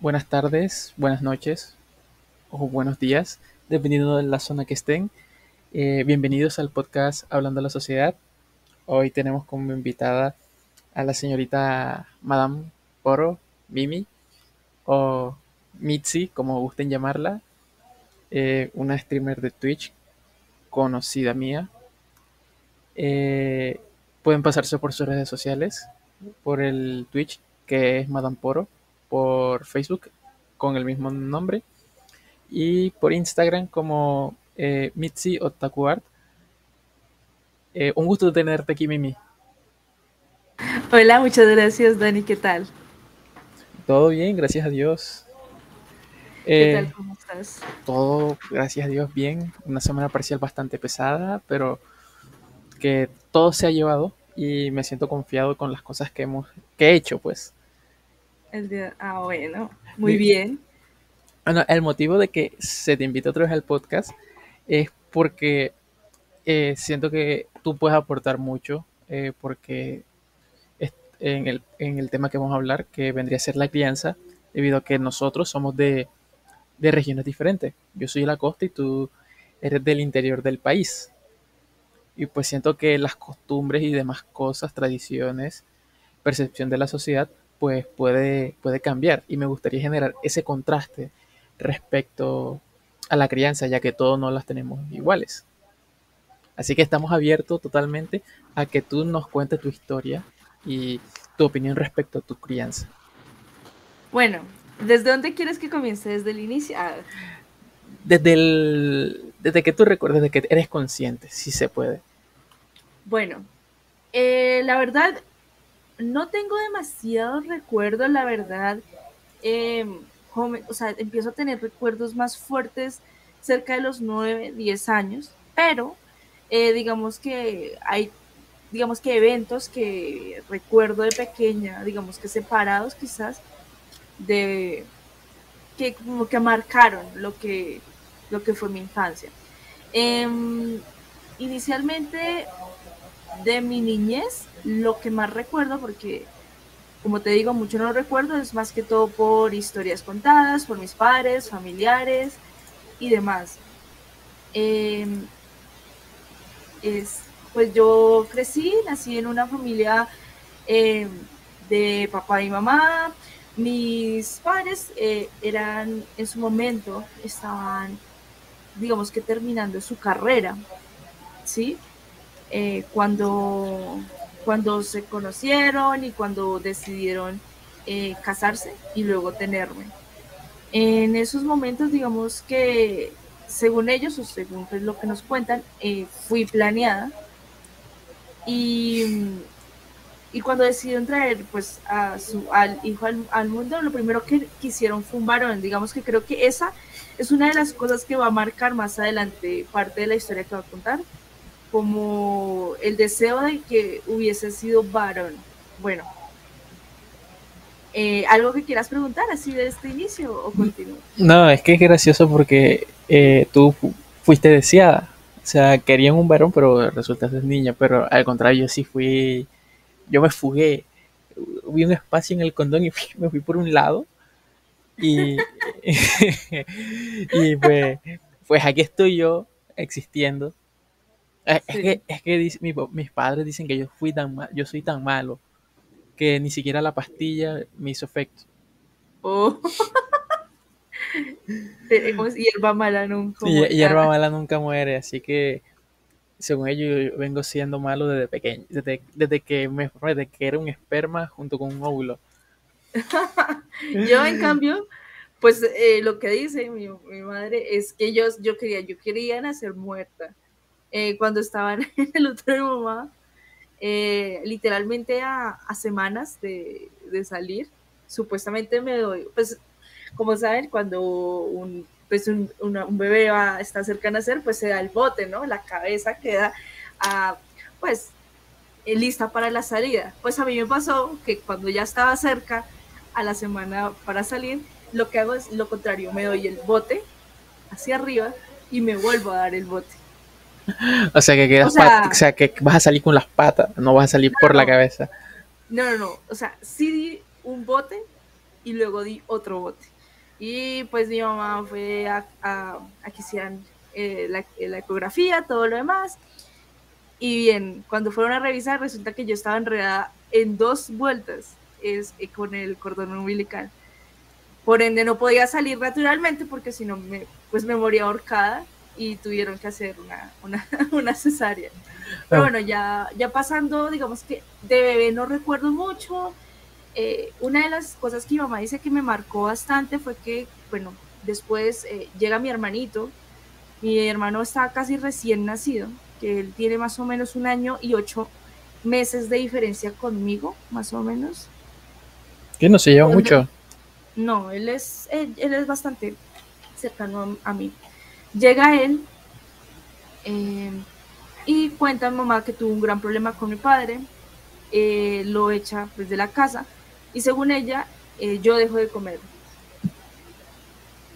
buenas tardes, buenas noches o buenos días, dependiendo de la zona que estén. Eh, bienvenidos al podcast Hablando a la Sociedad. Hoy tenemos como invitada a la señorita Madame Poro, Mimi, o Mitzi, como gusten llamarla, eh, una streamer de Twitch conocida mía. Eh, pueden pasarse por sus redes sociales, por el Twitch, que es Madame Poro, por Facebook con el mismo nombre, y por Instagram como eh, Mitzi Otaku Art. Eh, un gusto tenerte aquí, Mimi. Hola, muchas gracias, Dani. ¿Qué tal? Todo bien, gracias a Dios. ¿Qué tal? ¿Cómo estás? Todo, gracias a Dios, bien. Una semana parcial bastante pesada, pero que todo se ha llevado y me siento confiado con las cosas que hemos que he hecho, pues. El día, ah, bueno, muy bien. Bueno, el motivo de que se te invite otra vez al podcast es porque eh, siento que tú puedes aportar mucho, eh, porque en el, en el tema que vamos a hablar, que vendría a ser la crianza, debido a que nosotros somos de, de regiones diferentes. Yo soy de la costa y tú eres del interior del país. Y pues siento que las costumbres y demás cosas, tradiciones, percepción de la sociedad, pues puede, puede cambiar. Y me gustaría generar ese contraste respecto a la crianza, ya que todos no las tenemos iguales. Así que estamos abiertos totalmente a que tú nos cuentes tu historia y tu opinión respecto a tu crianza. Bueno, ¿desde dónde quieres que comience? ¿Desde el inicio? Ah, Desde, el, desde que tú recuerdes, desde que eres consciente, si se puede. Bueno, eh, la verdad, no tengo demasiado recuerdo, la verdad. Joven- o sea, empiezo a tener recuerdos más fuertes cerca de los 9, 10 años, pero eh, digamos que hay, digamos que eventos que recuerdo de pequeña, digamos que separados quizás, de que como que marcaron lo que, lo que fue mi infancia. Em, inicialmente de mi niñez, lo que más recuerdo, porque como te digo, mucho no recuerdo, es más que todo por historias contadas, por mis padres, familiares y demás. Em, es, pues yo crecí, nací en una familia em, de papá y mamá. Mis padres eh, eran, en su momento, estaban, digamos que terminando su carrera, ¿sí? Eh, cuando, cuando se conocieron y cuando decidieron eh, casarse y luego tenerme. En esos momentos, digamos que según ellos o según pues, lo que nos cuentan, eh, fui planeada y, y cuando decidieron traer pues a su, al hijo al, al mundo, lo primero que quisieron fue un varón. Digamos que creo que esa es una de las cosas que va a marcar más adelante parte de la historia que va a contar, como el deseo de que hubiese sido varón. Bueno, eh, ¿algo que quieras preguntar así de este inicio o continúo? No, es que es gracioso porque eh, tú fu- fuiste deseada. O sea, querían un varón, pero resultaste niña. Pero al contrario, yo sí fui. Yo me fugué. Vi un espacio en el condón y fui- me fui por un lado. Y, y pues, pues aquí estoy yo existiendo. Es, que, es que dice- mi mis padres dicen que yo fui tan ma- yo soy tan malo que ni siquiera la pastilla me hizo efecto. Oh. Hierba mala nunca muere. hierba mala nunca muere, así que según ellos yo vengo siendo malo desde pequeño, desde, desde que me desde que era un esperma junto con un óvulo. Yo, en cambio, pues eh, lo que dice mi, mi madre es que yo, yo quería, yo quería nacer muerta. Eh, cuando estaba en el otro de mamá, eh, literalmente a, a semanas de, de salir, supuestamente me doy, pues como saben, cuando un, pues un, una- un bebé va, está cerca de nacer, pues se da el bote, ¿no? La cabeza queda, ah, pues, eh, lista para la salida. Pues a mí me pasó que cuando ya estaba cerca a la semana para salir, lo que hago es lo contrario, me doy el bote hacia arriba y me vuelvo a dar el bote. O sea que quedas O sea- o sea que vas a salir con las patas, no vas a salir por la no. cabeza. No, no, no, o sea, sí di un bote, y luego di otro bote. Y pues mi mamá fue a, a, que hicieran eh, la, la, ecografía, todo lo demás. Y bien, cuando fueron a revisar, resulta que yo estaba enredada en dos vueltas es, eh, con el cordón umbilical. Por ende, no podía salir naturalmente porque si no, me, pues me moría ahorcada y tuvieron que hacer una, una, una cesárea. Pero bueno, ya, ya pasando, digamos que de bebé no recuerdo mucho. Eh, una de las cosas que mi mamá dice que me marcó bastante fue que, bueno, después eh, llega mi hermanito. Mi hermano está casi recién nacido, que él tiene más o menos un año y ocho meses de diferencia conmigo, más o menos. Que no se lleva mucho. No, él es, él, es bastante cercano a, mí. Llega él eh, y cuenta a mi mamá que tuvo un gran problema con mi padre, eh, lo echa pues, la casa y según ella, eh, yo dejo de comer.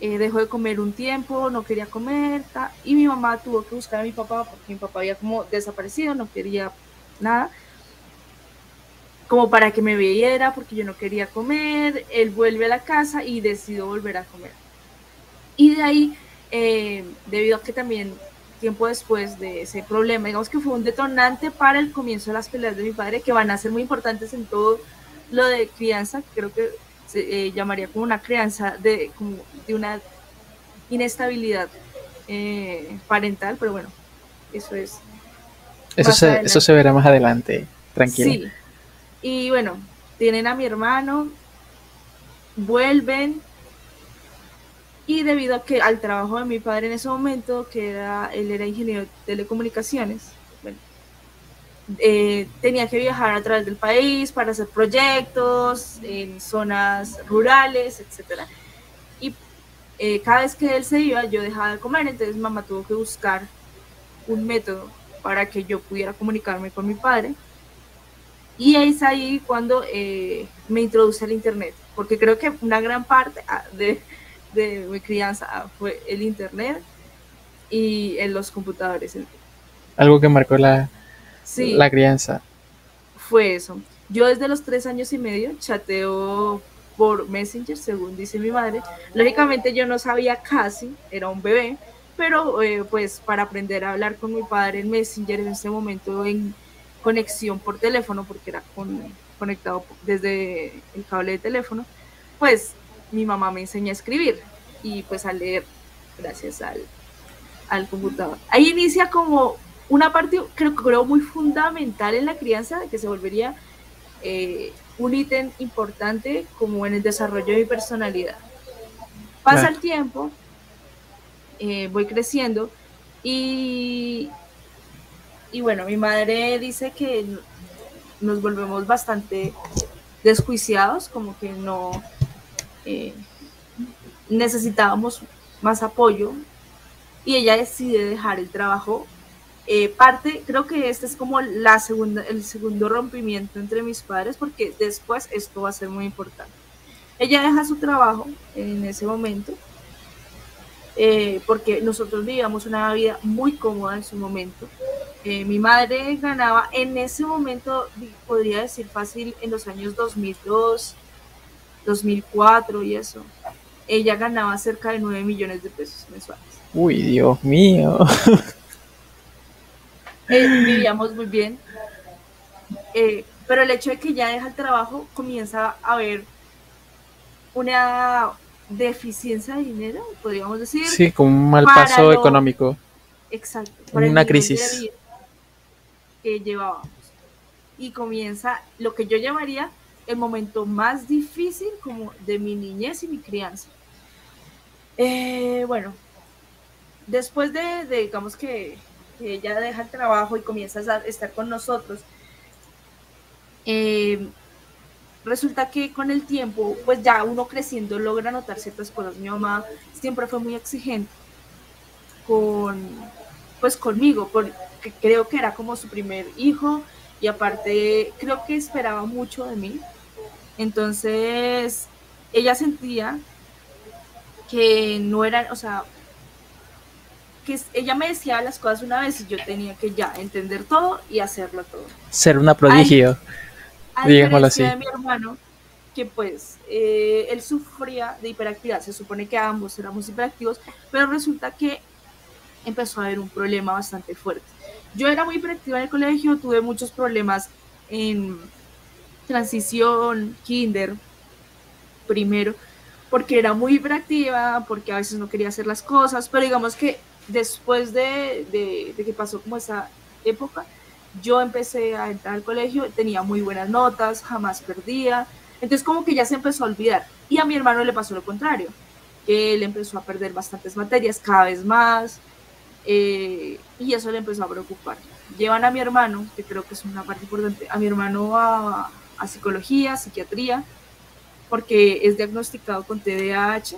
dejó de comer un tiempo, no quería comer, y mi mamá tuvo que buscar a mi papá porque mi papá había como desaparecido, no quería nada como para que me viera porque yo no quería comer, él vuelve a la casa y decidió volver a comer. Y de ahí, eh, debido a que también tiempo después de ese problema, digamos que fue un detonante para el comienzo de las peleas de mi padre, que van a ser muy importantes en todo lo de crianza, creo que se eh, llamaría como una crianza de, como de una inestabilidad eh, parental, pero bueno, eso es. Eso se, eso se verá más adelante, tranquilo. Sí, y bueno, tienen a mi hermano, vuelven. Y debido a que al trabajo de mi padre en ese momento, que era, él era ingeniero de telecomunicaciones, bueno, eh, tenía que viajar a través del país para hacer proyectos en zonas rurales, etc. Y eh, cada vez que él se iba, yo dejaba de comer, entonces mamá tuvo que buscar un método para que yo pudiera comunicarme con mi padre. Y es ahí cuando eh, me introduce al Internet, porque creo que una gran parte ah, de, de mi crianza fue el Internet y en los computadores. Algo que marcó la, la crianza. Fue eso. Yo desde los tres años y medio chateo por Messenger, según dice mi madre. Lógicamente yo no sabía casi, era un bebé, pero eh, pues para aprender a hablar con mi padre en Messenger en ese momento en conexión por teléfono, porque era con, conectado desde el cable de teléfono, pues mi mamá me enseñó a escribir y pues a leer gracias al, al computador. Ahí inicia como una parte, creo, creo muy fundamental en la crianza, que se volvería eh, un ítem importante como en el desarrollo de mi personalidad. Pasa el tiempo, eh, voy creciendo y y bueno, mi madre dice que nos volvemos bastante desjuiciados, como que no eh, necesitábamos más apoyo y ella decide dejar el trabajo. Eh, parte, creo que este es como la segunda, el segundo rompimiento entre mis padres, porque después esto va a ser muy importante. Ella deja su trabajo en ese momento, eh, porque nosotros vivíamos una vida muy cómoda en su momento. Mi madre ganaba en ese momento, podría decir fácil, en los años 2002, 2004 y eso. Ella ganaba cerca de 9 millones de pesos mensuales. Uy, Dios mío. Eh, vivíamos muy bien. Eh, pero el hecho de que ya deja el trabajo, comienza a haber una deficiencia de dinero, podríamos decir. Sí, como un mal paso económico. Exacto. Una crisis que llevábamos. Y comienza lo que yo llamaría el momento más difícil como de mi niñez y mi crianza. Eh, bueno, después de, digamos que, ella deja el trabajo y comienza a estar con nosotros, eh, resulta que con el tiempo, pues ya uno creciendo logra notar ciertas cosas. Mi mamá siempre fue muy exigente con, pues conmigo, porque creo que era como su primer hijo y aparte creo que esperaba mucho de mí. Entonces, ella sentía que no era, o sea, que ella me decía las cosas una vez y yo tenía que ya entender todo y hacerlo todo. Ser una prodigio, digámoslo así. De mi hermano, que pues eh, él sufría de hiperactividad, se supone que ambos éramos hiperactivos, pero resulta que empezó a haber un problema bastante fuerte. Yo era muy hiperactiva en el colegio, tuve muchos problemas en transición, kinder, primero, porque era muy hiperactiva, porque a veces no quería hacer las cosas, pero digamos que después de, de, que pasó como esa época, yo empecé a entrar al colegio, tenía muy buenas notas, jamás perdía, entonces como que ya se empezó a olvidar. Y a mi hermano le pasó lo contrario, que él empezó a perder bastantes materias cada vez más, eh, y eso le empezó a preocupar. Llevan a mi hermano, que creo que es una parte importante, a mi hermano a, a psicología, psiquiatría, porque es diagnosticado con TDAH,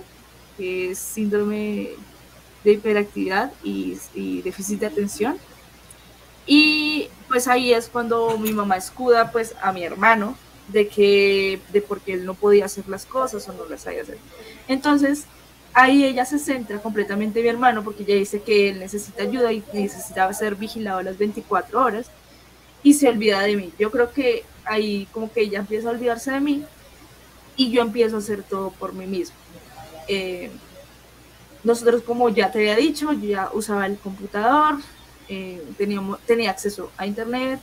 que es síndrome de hiperactividad y, déficit de atención. Y pues ahí es cuando mi mamá escuda pues a mi hermano de que de porque él no podía hacer las cosas o no las sabía hacer. Entonces, ahí ella se centra completamente en mi hermano porque ella dice que él necesita ayuda y necesitaba ser vigilado las 24 horas y se olvida de mí. Yo creo que ahí como que ella empieza a olvidarse de mí y yo empiezo a hacer todo por mí mismo. Eh, nosotros, como ya te había dicho, yo ya usaba el computador, eh, teníamos, tenía acceso a internet,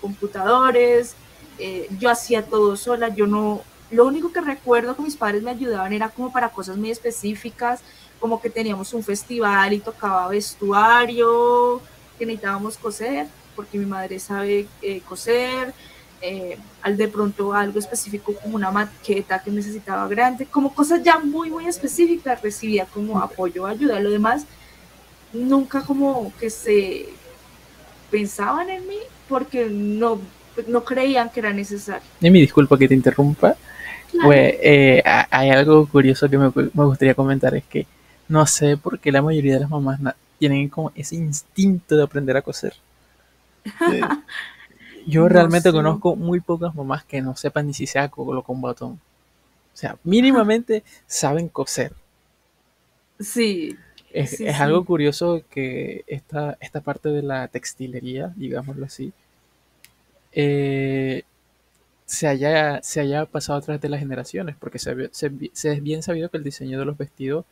computadores, eh, yo hacía todo sola, yo no, lo único que recuerdo que mis padres me ayudaban era como para cosas muy específicas, como que teníamos un festival y tocaba vestuario, que necesitábamos coser, porque mi madre sabe coser, eh, al de pronto algo específico como una maqueta que necesitaba grande, como cosas ya muy, muy específicas, recibía como apoyo, ayuda. Lo demás, nunca como que se pensaban en mí porque no, no creían que era necesario. Y mi disculpa que te interrumpa. Pues eh, hay algo curioso que me, me, gustaría comentar, es que no sé por qué la mayoría de las mamás tienen como ese instinto de aprender a coser. Yo realmente conozco muy pocas mamás que no sepan ni si se colo con botón. O sea, mínimamente saben coser. Sí. Es, algo curioso que esta, esta parte de la textilería, digámoslo así, eh, se, haya, se haya pasado a través de las generaciones, porque se, es bien sabido que el diseño de los vestidos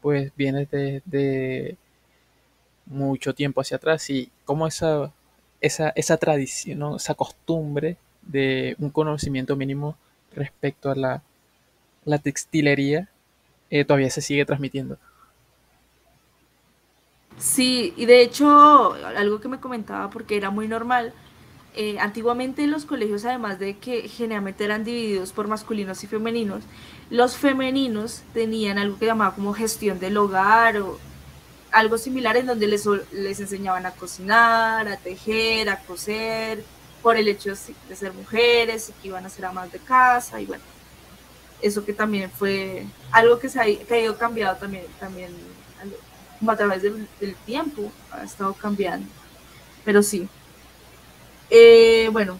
pues viene desde de mucho tiempo hacia atrás y como esa esa, esa tradición, esa costumbre de un conocimiento mínimo respecto a la, la textilería eh, todavía se sigue transmitiendo. Sí, y de hecho, algo que me comentaba, porque era muy normal, eh, antiguamente en los colegios, además de que generalmente eran divididos por masculinos y femeninos, los femeninos tenían algo que llamaba como gestión del hogar o algo similar en donde les, les enseñaban a cocinar, a tejer, a coser, por el hecho de ser mujeres y que iban a ser amas de casa y bueno, eso que también fue algo que se ha, ido cambiado también, también a través del, tiempo ha estado cambiando, pero sí. Eh, bueno,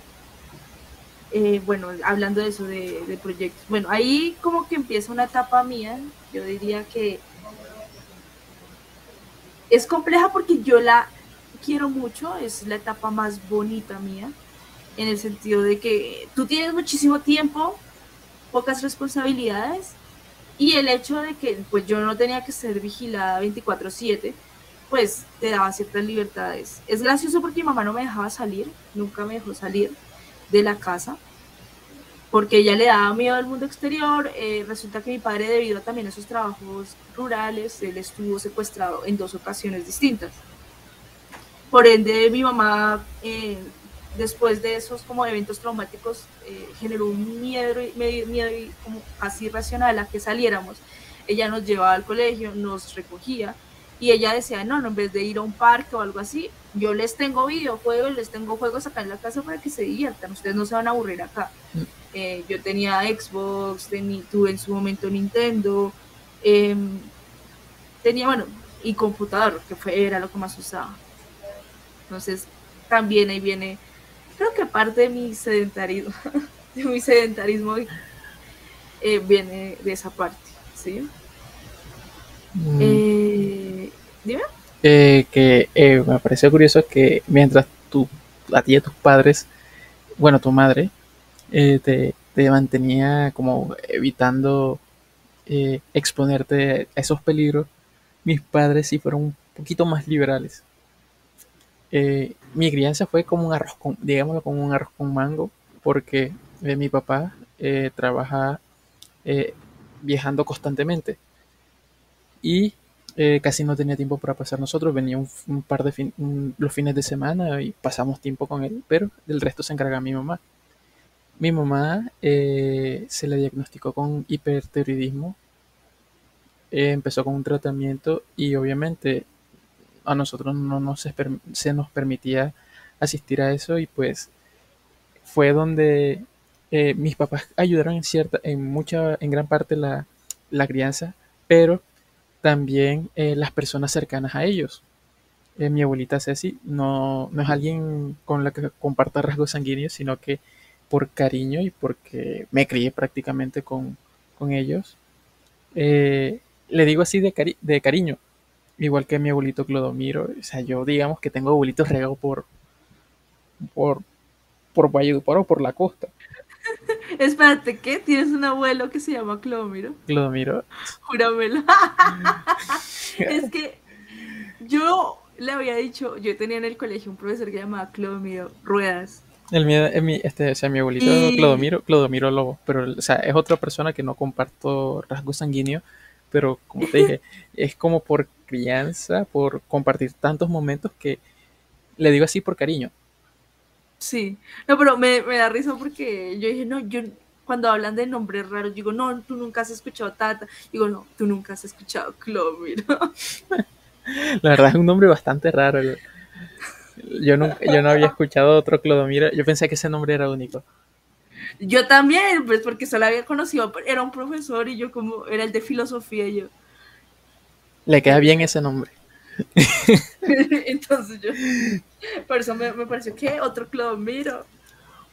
eh, bueno, hablando de eso, de, de proyectos, bueno, ahí como que empieza una etapa mía, yo diría que es compleja porque yo la quiero mucho, es la etapa más bonita mía, en el sentido de que tú tienes muchísimo tiempo, pocas responsabilidades, y el hecho de que pues yo no tenía que ser vigilada 24/7, pues te daba ciertas libertades. Es gracioso porque mi mamá no me dejaba salir, nunca me dejó salir de la casa, porque ella le daba miedo al mundo exterior. Eh, resulta que mi padre, debido también a esos trabajos rurales, él estuvo secuestrado en dos ocasiones distintas. Por ende, mi mamá, eh, después de esos como eventos traumáticos, eh, generó un miedo, miedo como casi irracional a que saliéramos. Ella nos llevaba al colegio, nos recogía y ella decía, no, no, en vez de ir a un parque o algo así, yo les tengo videojuegos, les tengo juegos acá en la casa para que se diviertan, ustedes no se van a aburrir acá. Mm. Eh, yo tenía Xbox, tuve en su momento Nintendo, em, tenía, bueno, y computador, que fue, era lo que más usaba. Entonces, también ahí viene, creo que parte de mi sedentarismo, de mi sedentarismo eh, viene de esa parte, ¿sí? Mm. Eh, dime. que me pareció curioso que mientras tú, a ti y a tus padres, bueno, tu madre, eh, te, te mantenía como evitando eh, exponerte a esos peligros, mis padres sí fueron un poquito más liberales. Eh, mi crianza fue como un arroz con, digámoslo, como un arroz con mango, porque eh, mi papá trabaja viajando constantemente y casi no tenía tiempo para pasar nosotros, venía un, par de los fines de semana y pasamos tiempo con él, pero del resto se encarga mi mamá. Mi mamá eh, se le diagnosticó con hipertiroidismo. Eh, empezó con un tratamiento y obviamente a nosotros no se, nos permitía asistir a eso y pues fue donde eh, mis papás ayudaron en cierta, en mucha, en gran parte la, crianza, pero también las personas cercanas a ellos. mi abuelita Ceci no, no es alguien con la que comparta rasgos sanguíneos, sino que por cariño y porque me crié prácticamente con, ellos, eh, le digo así de, de cariño, igual que mi abuelito Clodomiro. O sea, yo digamos que tengo abuelitos regados por, por, por Valledupar o por la costa. Espérate, ¿qué? ¿Tienes un abuelo que se llama Clodomiro? Clodomiro. Júramelo. es que yo le había dicho, yo tenía en el colegio un profesor que se llamaba Clodomiro Ruedas. El mío, mi, este, o sea, mi abuelito Clodomiro, Clodomiro Lobo, pero o sea, es otra persona que no comparto rasgo sanguíneo, pero como te dije, es como por crianza, por compartir tantos momentos que le digo así por cariño. Sí, no, pero me, da risa porque yo dije, no, yo cuando hablan de nombres raros, digo, no, tú nunca has escuchado Tata, digo, no, tú nunca has escuchado Clodomiro. La verdad es un nombre bastante raro. Yo no, yo no había escuchado otro Clodomiro. Yo pensé que ese nombre era único. Yo también, pues porque solo había conocido, era un profesor y yo como era el de filosofía y yo. Le queda bien ese nombre. Entonces yo, por eso me, pareció que otro Clodomiro.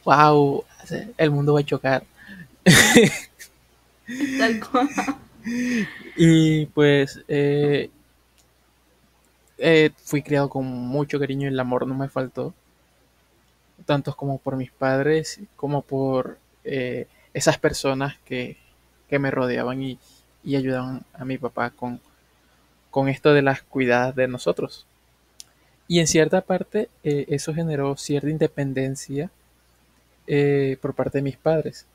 Wow, el mundo va a chocar. Tal cual. Y pues eh, eh, fui criado con mucho cariño y el amor no me faltó, tanto como por mis padres como por eh, esas personas que, me rodeaban y, ayudaban a mi papá con, con esto de las cuidadas de nosotros. Y en cierta parte eh, eso generó cierta independencia por parte de mis padres.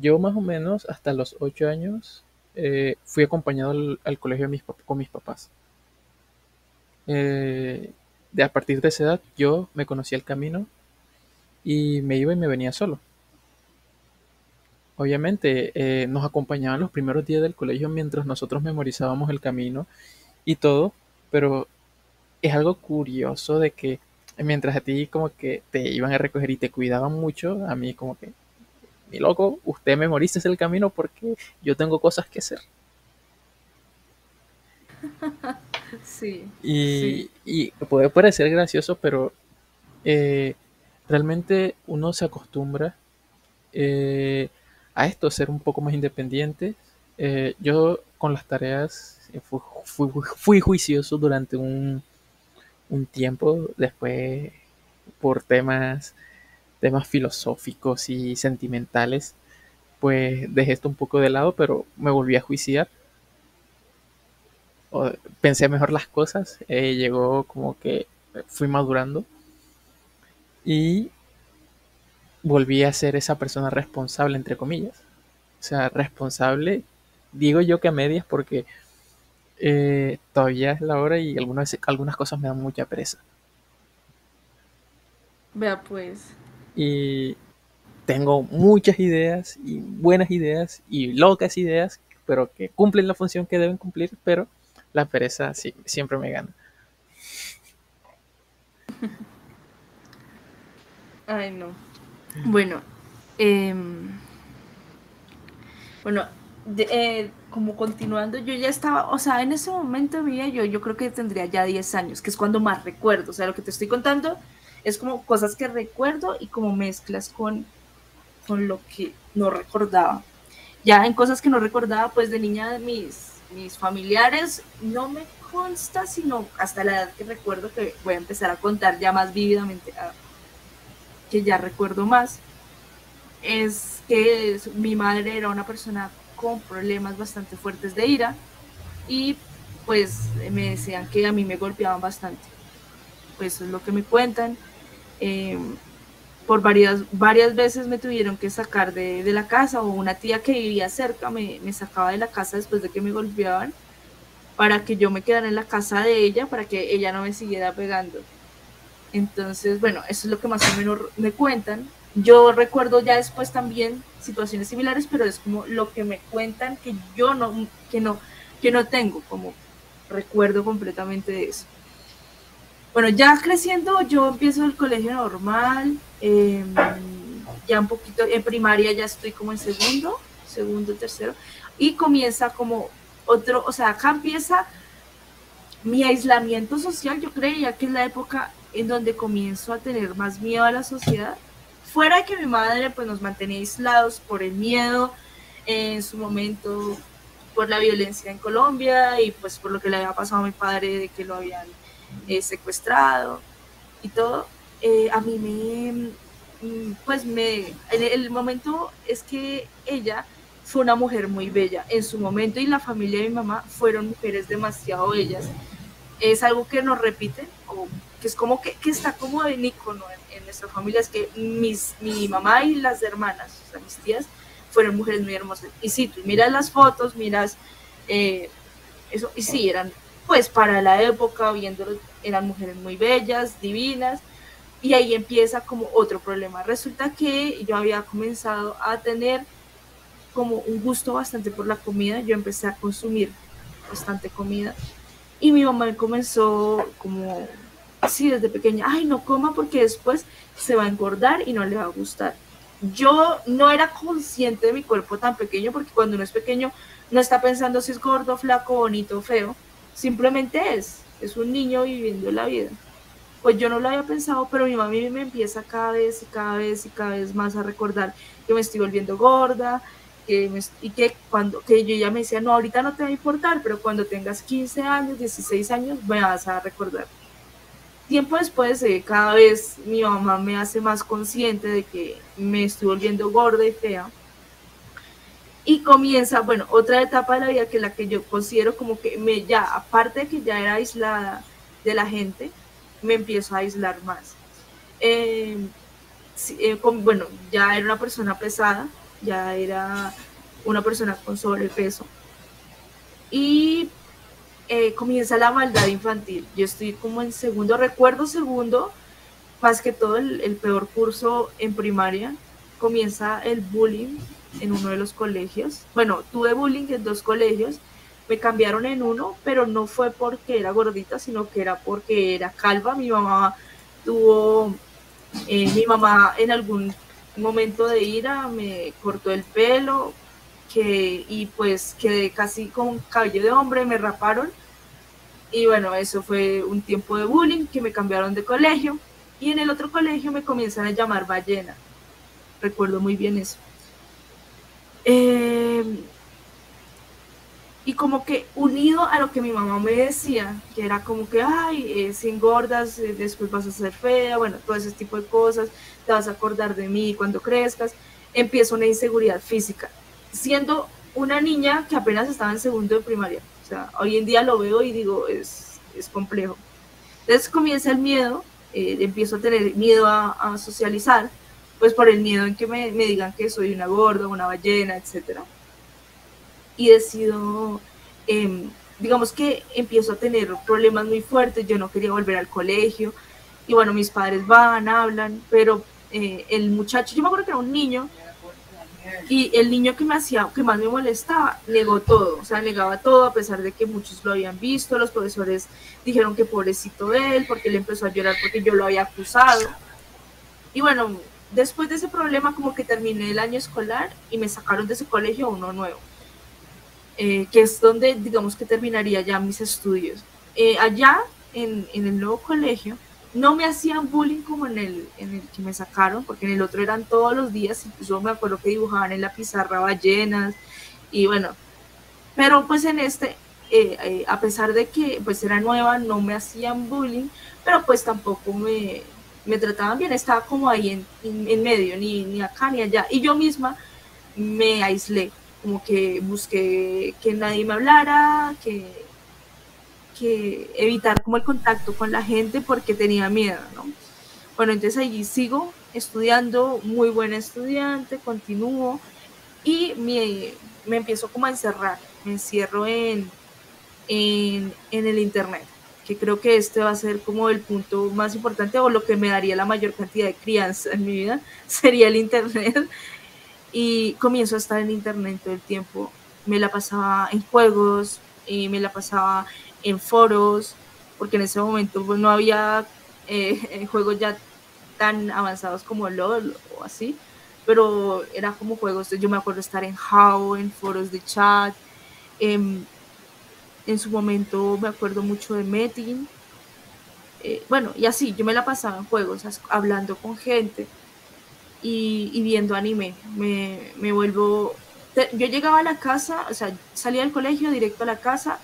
Yo más o menos hasta los ocho años fui acompañado al, colegio con mis papás. Eh, de a partir de esa edad yo me conocía el camino y me iba y me venía solo. Obviamente eh, nos acompañaban los primeros días del colegio mientras nosotros memorizábamos el camino y todo, pero es algo curioso de que mientras a ti como que te iban a recoger y te cuidaban mucho, a mí como que, mi loco, usted memorice el camino porque yo tengo cosas que hacer. Sí. Y, puede parecer gracioso, pero eh, realmente uno se acostumbra eh, a esto, ser un poco más independiente. Eh, yo con las tareas fui, juicioso durante un, un, tiempo, después por temas, temas filosóficos y sentimentales, pues dejé esto un poco de lado, pero me volví a juiciar pensé mejor las cosas, eh, llegó como que fui madurando y volví a ser esa persona responsable, entre comillas. O sea, responsable, digo yo que a medias porque eh, todavía es la hora y algunas, algunas cosas me dan mucha pereza. Vea pues. Y tengo muchas ideas y buenas ideas y locas ideas, pero que cumplen la función que deben cumplir, pero la pereza sí, siempre me gana. Ay, no. Bueno, em, bueno, eh, como continuando, yo ya estaba, o sea, en ese momento de yo, yo creo que tendría ya 10 años, que es cuando más recuerdo. O sea, lo que te estoy contando es como cosas que recuerdo y como mezclas con, con lo que no recordaba. Ya en cosas que no recordaba, pues de niña mis mis familiares no me consta, sino hasta la edad que recuerdo que voy a empezar a contar ya más vívidamente, que ya recuerdo más. es que mi madre era una persona con problemas bastante fuertes de ira y pues me decían que a mí me golpeaban bastante. Pues es lo que me cuentan. Em, por varias, varias veces me tuvieron que sacar de, la casa o una tía que vivía cerca me, me, sacaba de la casa después de que me golpeaban para que yo me quedara en la casa de ella para que ella no me siguiera pegando. Entonces, bueno, eso es lo que más o menos me cuentan. Yo recuerdo ya después también situaciones similares, pero es como lo que me cuentan que yo no, que no, que no tengo, como recuerdo completamente de eso. Bueno, ya creciendo, yo empiezo el colegio normal, em, ya un poquito, en primaria ya estoy como en segundo, segundo, tercero, y comienza como otro, o sea, acá empieza mi aislamiento social, yo creía que es la época en donde comienzo a tener más miedo a la sociedad, fuera de que mi madre pues nos mantenía aislados por el miedo en su momento por la violencia en Colombia y pues por lo que le había pasado a mi padre de que lo habían eh, secuestrado y todo, eh, a mí me, mm, pues me, el, el momento es que ella fue una mujer muy bella en su momento y la familia de mi mamá fueron mujeres demasiado bellas. Es algo que nos repiten, o que es como que, que está como de icono en, en, nuestra familia, es que mis, mi mamá y las hermanas, mis tías, fueron mujeres muy hermosas. Y si tú miras las fotos, miras eh, eso, y sí, eran pues para la época, viéndolo, eran mujeres muy bellas, divinas, y ahí empieza como otro problema. Resulta que yo había comenzado a tener como un gusto bastante por la comida, yo empecé a consumir bastante comida, y mi mamá me comenzó como, así desde pequeña, ay, no coma porque después se va a engordar y no le va a gustar. Yo no era consciente de mi cuerpo tan pequeño, porque cuando uno es pequeño no está pensando si es gordo, flaco, bonito, feo, simplemente es, es un niño viviendo la vida. Pues yo no lo había pensado, pero mi mamá me empieza cada vez y cada vez y cada vez más a recordar que me estoy volviendo gorda, que y que cuando que yo ya me decía, no, ahorita no te va a importar, pero cuando tengas 15 años, 16 años, me vas a recordar. Tiempo después, eh, cada vez mi mamá me hace más consciente de que me estoy volviendo gorda y fea y comienza, bueno, otra etapa de la vida que la que yo considero como que me ya, aparte de que ya era aislada de la gente, me empiezo a aislar más. Eh, eh, bueno, ya era una persona pesada, ya era una persona con sobrepeso. Y eh, comienza la maldad infantil. Yo estoy como en segundo, recuerdo segundo, más que todo el, el peor curso en primaria, comienza el bullying en uno de los colegios. Bueno, tuve bullying en dos colegios, me cambiaron en uno, pero no fue porque era gordita, sino que era porque era calva. Mi mamá tuvo, eh, mi mamá en algún momento de ira me cortó el pelo que, y pues quedé casi con cabello de hombre, me raparon. Y bueno, eso fue un tiempo de bullying que me cambiaron de colegio. Y en el otro colegio me comienzan a llamar ballena. Recuerdo muy bien eso. Em, y como que unido a lo que mi mamá me decía, que era como que, ay, eh, si engordas, eh, después vas a ser fea, bueno, todo ese tipo de cosas, te vas a acordar de mí cuando crezcas, empieza una inseguridad física, siendo una niña que apenas estaba en segundo de primaria. O sea, hoy en día lo veo y digo, es, es complejo. Entonces comienza el miedo, eh, empiezo a tener miedo a, a socializar, pues por el miedo en que me, me digan que soy una gorda, una ballena, etc. Y decido, eh, digamos que empiezo a tener problemas muy fuertes, yo no quería volver al colegio, y bueno, mis padres van, hablan, pero eh, el muchacho, yo me acuerdo que era un niño, y el niño que me hacía, que más me molestaba, negó todo, o sea, negaba todo a pesar de que muchos lo habían visto, los profesores dijeron que pobrecito él, porque él empezó a llorar porque yo lo había acusado. Y bueno, después de ese problema como que terminé el año escolar y me sacaron de ese colegio uno nuevo, eh, que es donde digamos que terminaría ya mis estudios. Eh, allá en, en, el nuevo colegio no me hacían bullying como en el, en el que me sacaron, porque en el otro eran todos los días, incluso me acuerdo que dibujaban en la pizarra ballenas y bueno, pero pues en este, eh, a pesar de que pues era nueva, no me hacían bullying, pero pues tampoco me, me trataban bien, estaba como ahí en, en, medio, ni, ni acá ni allá. Y yo misma me aislé, como que busqué que nadie me hablara, que, que evitar como el contacto con la gente porque tenía miedo, ¿no? Bueno, entonces allí sigo estudiando, muy buena estudiante, continúo y me, me empiezo como a encerrar, me encierro en, en, en el Internet que creo que este va a ser como el punto más importante o lo que me daría la mayor cantidad de crianza en mi vida, sería el Internet. Y comienzo a estar en Internet todo el tiempo. Me la pasaba en juegos, y me la pasaba en foros, porque en ese momento pues, no había eh, juegos ya tan avanzados como LOL o así, pero era como juegos, yo me acuerdo estar en HOW, en foros de chat, en en su momento me acuerdo mucho de Metin. Eh, bueno, y así, yo me la pasaba en juegos, hablando con gente y, viendo anime. Me, me, vuelvo... Yo llegaba a la casa, o sea, salía del colegio directo a la casa,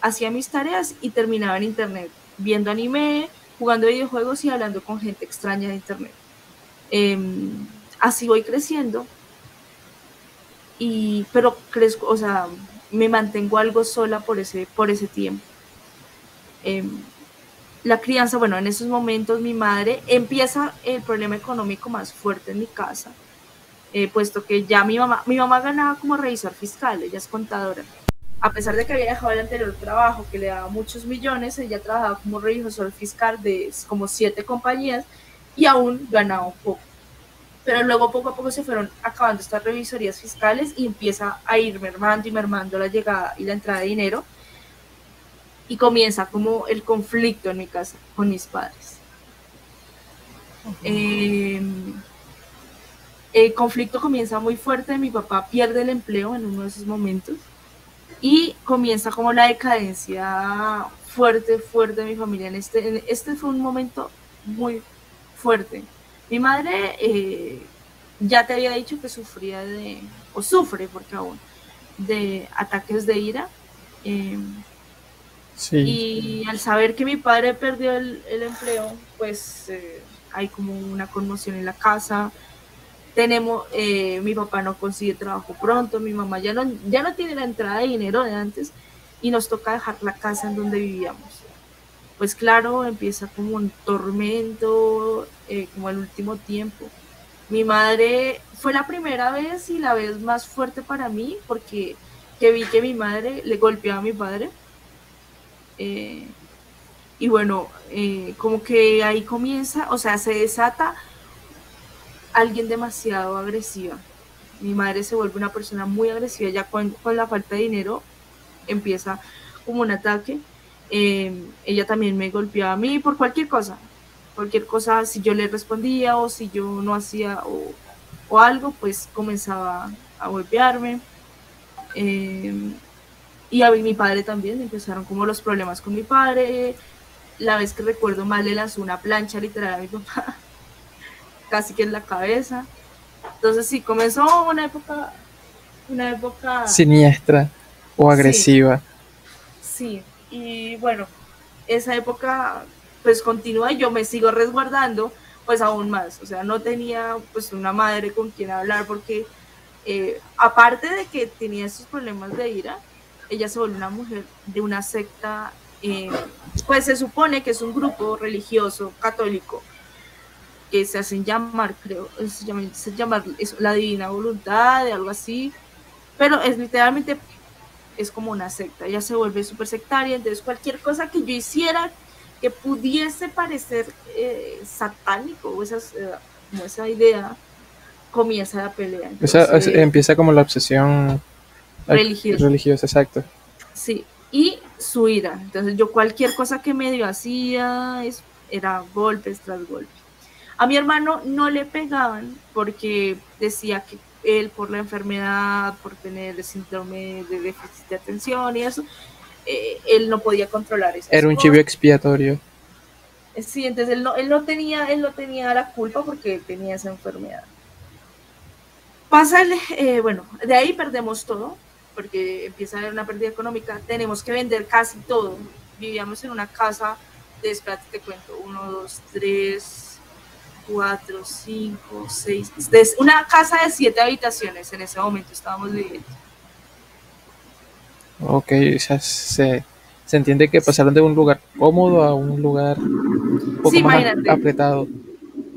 hacía mis tareas y terminaba en internet, viendo anime, jugando videojuegos y hablando con gente extraña de internet. Em, así voy creciendo. Y, pero crezco, o sea, me mantengo algo sola por ese, por ese tiempo. Em, la crianza, bueno, en esos momentos mi madre empieza el problema económico más fuerte en mi casa, eh, puesto que ya mi mamá, mi mamá ganaba como revisor fiscal, ella es contadora. A pesar de que había dejado el anterior trabajo que le daba muchos millones, ella trabajaba como revisor fiscal de como siete compañías y aún ganaba un poco pero luego poco a poco se fueron acabando estas revisorías fiscales y empieza a ir mermando y mermando la llegada y la entrada de dinero y comienza como el conflicto en mi casa con mis padres. Em, el conflicto comienza muy fuerte, mi papá pierde el empleo en uno de esos momentos y comienza como la decadencia fuerte, fuerte de mi familia. En este, este fue un momento muy fuerte mi madre eh, ya te había dicho que sufría de, o sufre porque aún, de ataques de ira. Y al saber que mi padre perdió el, empleo, pues eh, hay como una conmoción en la casa. Tenemos, eh, mi papá no consigue trabajo pronto, mi mamá ya no, ya no tiene la entrada de dinero de antes y nos toca dejar la casa en donde vivíamos pues claro, empieza como un tormento, eh, como el último tiempo. Mi madre fue la primera vez y la vez más fuerte para mí porque que vi que mi madre le golpeaba a mi padre. Eh, y bueno, eh, como que ahí comienza, o sea, se desata alguien demasiado agresiva. Mi madre se vuelve una persona muy agresiva, ya con, con la falta de dinero empieza como un ataque Em, ella también me golpeaba a mí por cualquier cosa, cualquier cosa, si yo le respondía o si yo no hacía o, algo, pues comenzaba a golpearme. Em, y a mi padre también, empezaron como los problemas con mi padre. La vez que recuerdo mal le lanzó una plancha literal a mi papá, casi que en la cabeza. Entonces sí, comenzó una época, una época siniestra o agresiva. sí y bueno, esa época pues continúa y yo me sigo resguardando pues aún más, o sea, no tenía pues una madre con quien hablar porque eh, aparte de que tenía esos problemas de ira, ella se volvió una mujer de una secta, eh, pues se supone que es un grupo religioso católico que se hacen llamar, creo, se llama, se la divina voluntad, de algo así, pero es literalmente es como una secta, ella se vuelve súper sectaria, entonces cualquier cosa que yo hiciera que pudiese parecer eh, satánico o esas, eh, esa idea, comienza la pelea. empieza como la obsesión religiosa. religiosa, exacto. Sí, y su ira. Entonces yo cualquier cosa que medio hacía es, era golpes tras golpes. A mi hermano no le pegaban porque decía que él por la enfermedad, por tener el síndrome de déficit de atención y eso, eh, él no podía controlar eso. Era un chivo expiatorio. Sí, entonces él no, él no tenía, él no tenía la culpa porque tenía esa enfermedad. Pasa el, eh, bueno, de ahí perdemos todo, porque empieza a haber una pérdida económica, tenemos que vender casi todo. Vivíamos en una casa de, espérate, te cuento, uno, dos, tres, cuatro, cinco, seis, una casa de siete habitaciones en ese momento estábamos viviendo. Ok, o sea, se, se entiende que pasaron de un lugar cómodo a un lugar un poco más apretado.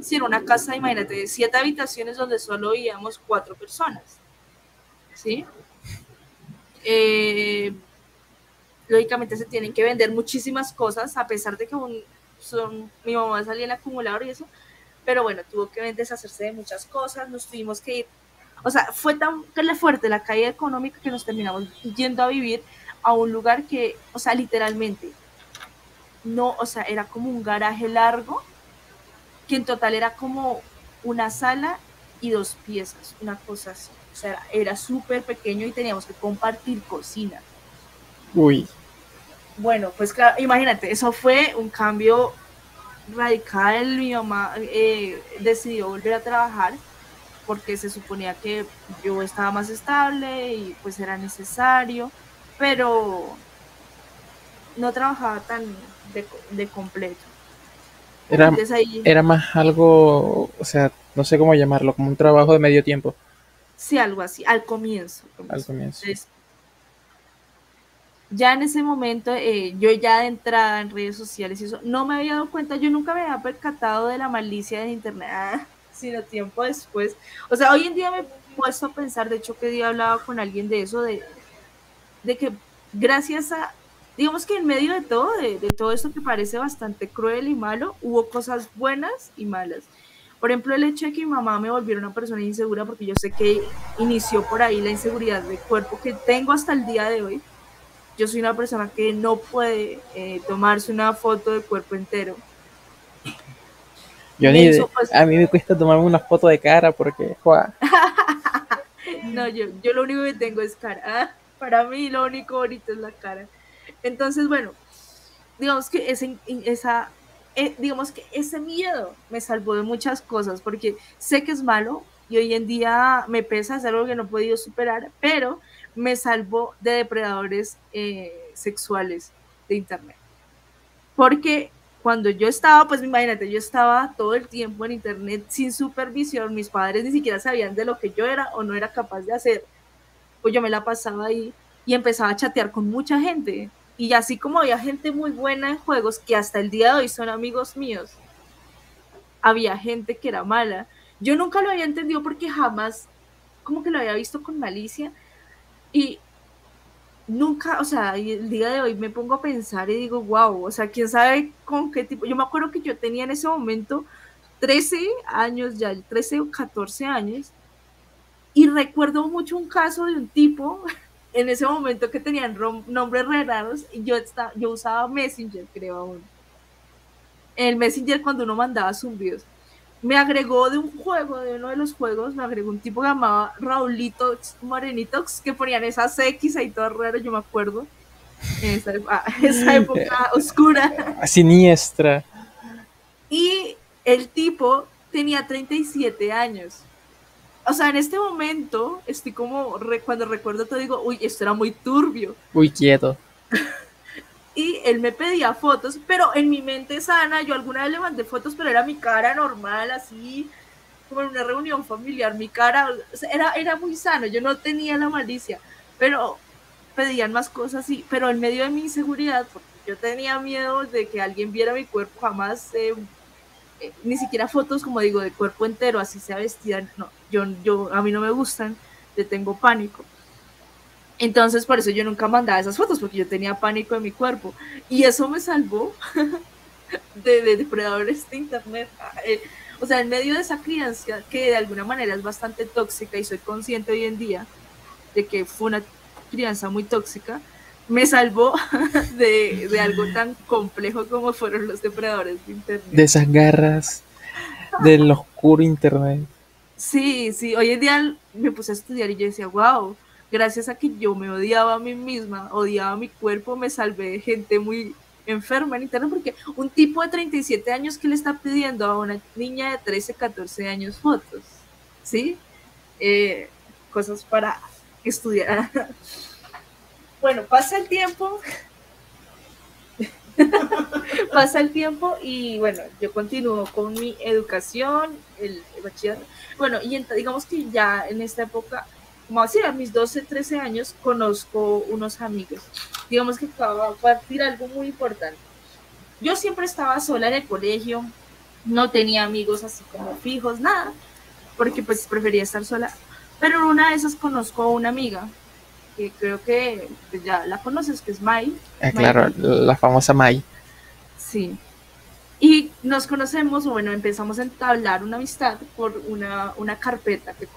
Sí, era una casa, imagínate, de siete habitaciones donde solo vivíamos cuatro personas. ¿Sí? Eh, lógicamente se tienen que vender muchísimas cosas, a pesar de que un, son, mi mamá salía en el acumulador y eso, pero bueno, tuvo que deshacerse de muchas cosas, nos tuvimos que ir, o sea, fue tan fuerte la caída económica que nos terminamos yendo a vivir a un lugar que, o sea, literalmente, no, o sea, era como un garaje largo, que en total era como una sala y dos piezas, una cosa así. O sea, era súper pequeño y teníamos que compartir cocina. Uy. Bueno, pues claro, imagínate, eso fue un cambio radical. Mi mamá eh, decidió volver a trabajar porque se suponía que yo estaba más estable y pues era necesario, pero no trabajaba tan de, completo. Era, era más algo, o sea, no sé cómo llamarlo, como un trabajo de medio tiempo. Sí, algo así, al comienzo. Al comienzo. ya en ese momento, eh, yo ya de entrada en redes sociales y eso, no me había dado cuenta, yo nunca me había percatado de la malicia de Internet, ah, sino tiempo después. O sea, hoy en día me he puesto a pensar, de hecho que día hablaba con alguien de eso, de, de que gracias a, digamos que en medio de todo, de, de todo esto que parece bastante cruel y malo, hubo cosas buenas y malas. Por ejemplo, el hecho de que mi mamá me volviera una persona insegura, porque yo sé que inició por ahí la inseguridad de cuerpo que tengo hasta el día de hoy. Yo soy una persona que no puede eh, tomarse una foto de cuerpo entero. Yo ni pues, a mí me cuesta tomarme una foto de cara porque, no, yo, yo lo único que tengo es cara. Para mí lo único bonito es la cara. Entonces, bueno, digamos que esa eh, digamos que ese miedo me salvó de muchas cosas, porque sé que es malo y hoy en día me pesa, es algo que no he podido superar, pero me salvó de depredadores eh, sexuales de Internet. Porque cuando yo estaba, pues imagínate, yo estaba todo el tiempo en Internet sin supervisión, mis padres ni siquiera sabían de lo que yo era o no era capaz de hacer, pues yo me la pasaba ahí y empezaba a chatear con mucha gente y así como había gente muy buena en juegos que hasta el día de hoy son amigos míos, había gente que era mala. Yo nunca lo había entendido porque jamás como que lo había visto con malicia y nunca, o sea, el día de hoy me pongo a pensar y digo, wow, o sea, quién sabe con qué tipo. Yo me acuerdo que yo tenía en ese momento 13 años, ya 13 o 14 años, y recuerdo mucho un caso de un tipo en ese momento que tenían nombres re raros, yo, yo usaba Messenger, creo aún. El Messenger cuando uno mandaba zumbidos. Me agregó de un juego, de uno de los juegos, me agregó un tipo que llamaba Raulito Morenitox, que ponían esas X ahí todo raro, yo me acuerdo. En esa, ah, esa época oscura. Siniestra. Y el tipo tenía 37 años o sea, en este momento estoy como, cuando recuerdo todo digo, uy, esto era muy turbio. Uy, quieto. y él me pedía fotos, pero en mi mente sana, yo alguna vez le mandé fotos, pero era mi cara normal, así, como en una reunión familiar, mi cara, era, era muy sano, yo no tenía la malicia, pero pedían más cosas, y, pero en medio de mi inseguridad, porque yo tenía miedo de que alguien viera mi cuerpo, jamás eh, ni siquiera fotos, como digo, de cuerpo entero, así sea vestida, no, yo, yo, a mí no me gustan, le tengo pánico. Entonces, por eso yo nunca mandaba esas fotos, porque yo tenía pánico de mi cuerpo. Y eso me salvó de, depredadores de internet. Eh, o sea, en medio de esa crianza, que de alguna manera es bastante tóxica, y soy consciente hoy en día de que fue una crianza muy tóxica, me salvó de, algo tan complejo como fueron los depredadores de Internet. De esas garras del oscuro Internet. Sí, sí, hoy en día me puse a estudiar y yo decía, wow, gracias a que yo me odiaba a mí misma, odiaba a mi cuerpo, me salvé de gente muy enferma en Internet, porque un tipo de 37 años que le está pidiendo a una niña de 13, 14 años fotos, ¿sí? Eh, cosas para estudiar. Bueno, pasa el tiempo. pasa el tiempo y bueno, yo continúo con mi educación, el, bachillerato. Bueno, y digamos que ya en esta época, como así a mis 12, 13 años, conozco unos amigos. Digamos que acaba de partir algo muy importante. Yo siempre estaba sola en el colegio, no tenía amigos así como fijos, nada, porque pues prefería estar sola. Pero en una de esas conozco a una amiga, que creo que pues, ya la conoces, que es Mai. Ah, claro, la famosa Mai. Sí. Y nos conocemos, bueno, empezamos a entablar una amistad por una, una carpeta que,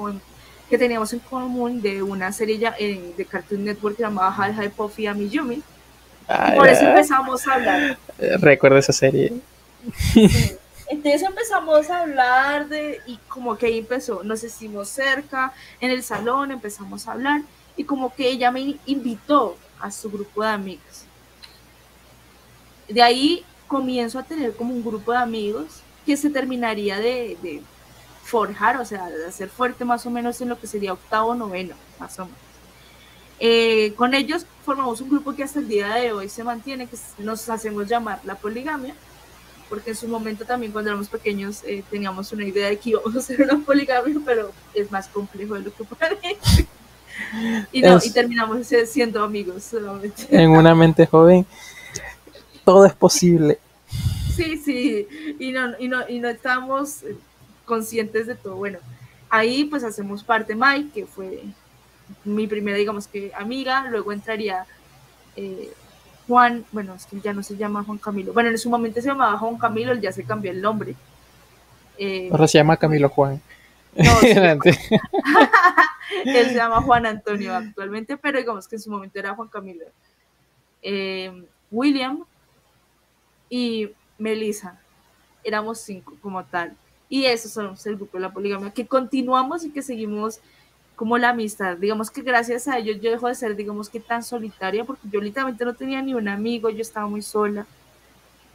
que teníamos en común de una serie eh, de Cartoon Network llamada Hi Hi Puffy Amiyumi. por eso empezamos a hablar. Recuerdo esa serie. Entonces empezamos a hablar de, y como que ahí empezó, nos hicimos cerca, en el salón empezamos a hablar, y como que ella me invitó a su grupo de amigas. De ahí comienzo a tener como un grupo de amigos que se terminaría de, forjar, o sea, de hacer fuerte más o menos en lo que sería octavo, noveno, más o menos. Eh, con ellos formamos un grupo que hasta el día de hoy se mantiene, que nos hacemos llamar la poligamia, porque en su momento también cuando éramos pequeños eh, teníamos una idea de que íbamos a hacer una poligamia, pero es más complejo de lo que parece. Y, no, y terminamos siendo amigos solamente. En una mente joven todo es posible. Sí, sí, y no, y no, y no estamos conscientes de todo. Bueno, ahí pues hacemos parte Mike, que fue mi primera, digamos que amiga, luego entraría eh, Juan, bueno, es que ya no se llama Juan Camilo, bueno, en su momento se llamaba Juan Camilo, él ya se cambió el nombre. Eh, Ahora se llama Camilo Juan. él se llama Juan Antonio actualmente, pero digamos que en su momento era Juan Camilo. Eh, William, y Melissa. Éramos cinco como tal. Y eso somos el grupo de la poligamia, que continuamos y que seguimos como la amistad. Digamos que gracias a ellos yo dejo de ser, digamos que tan solitaria, porque yo literalmente no tenía ni un amigo, yo estaba muy sola.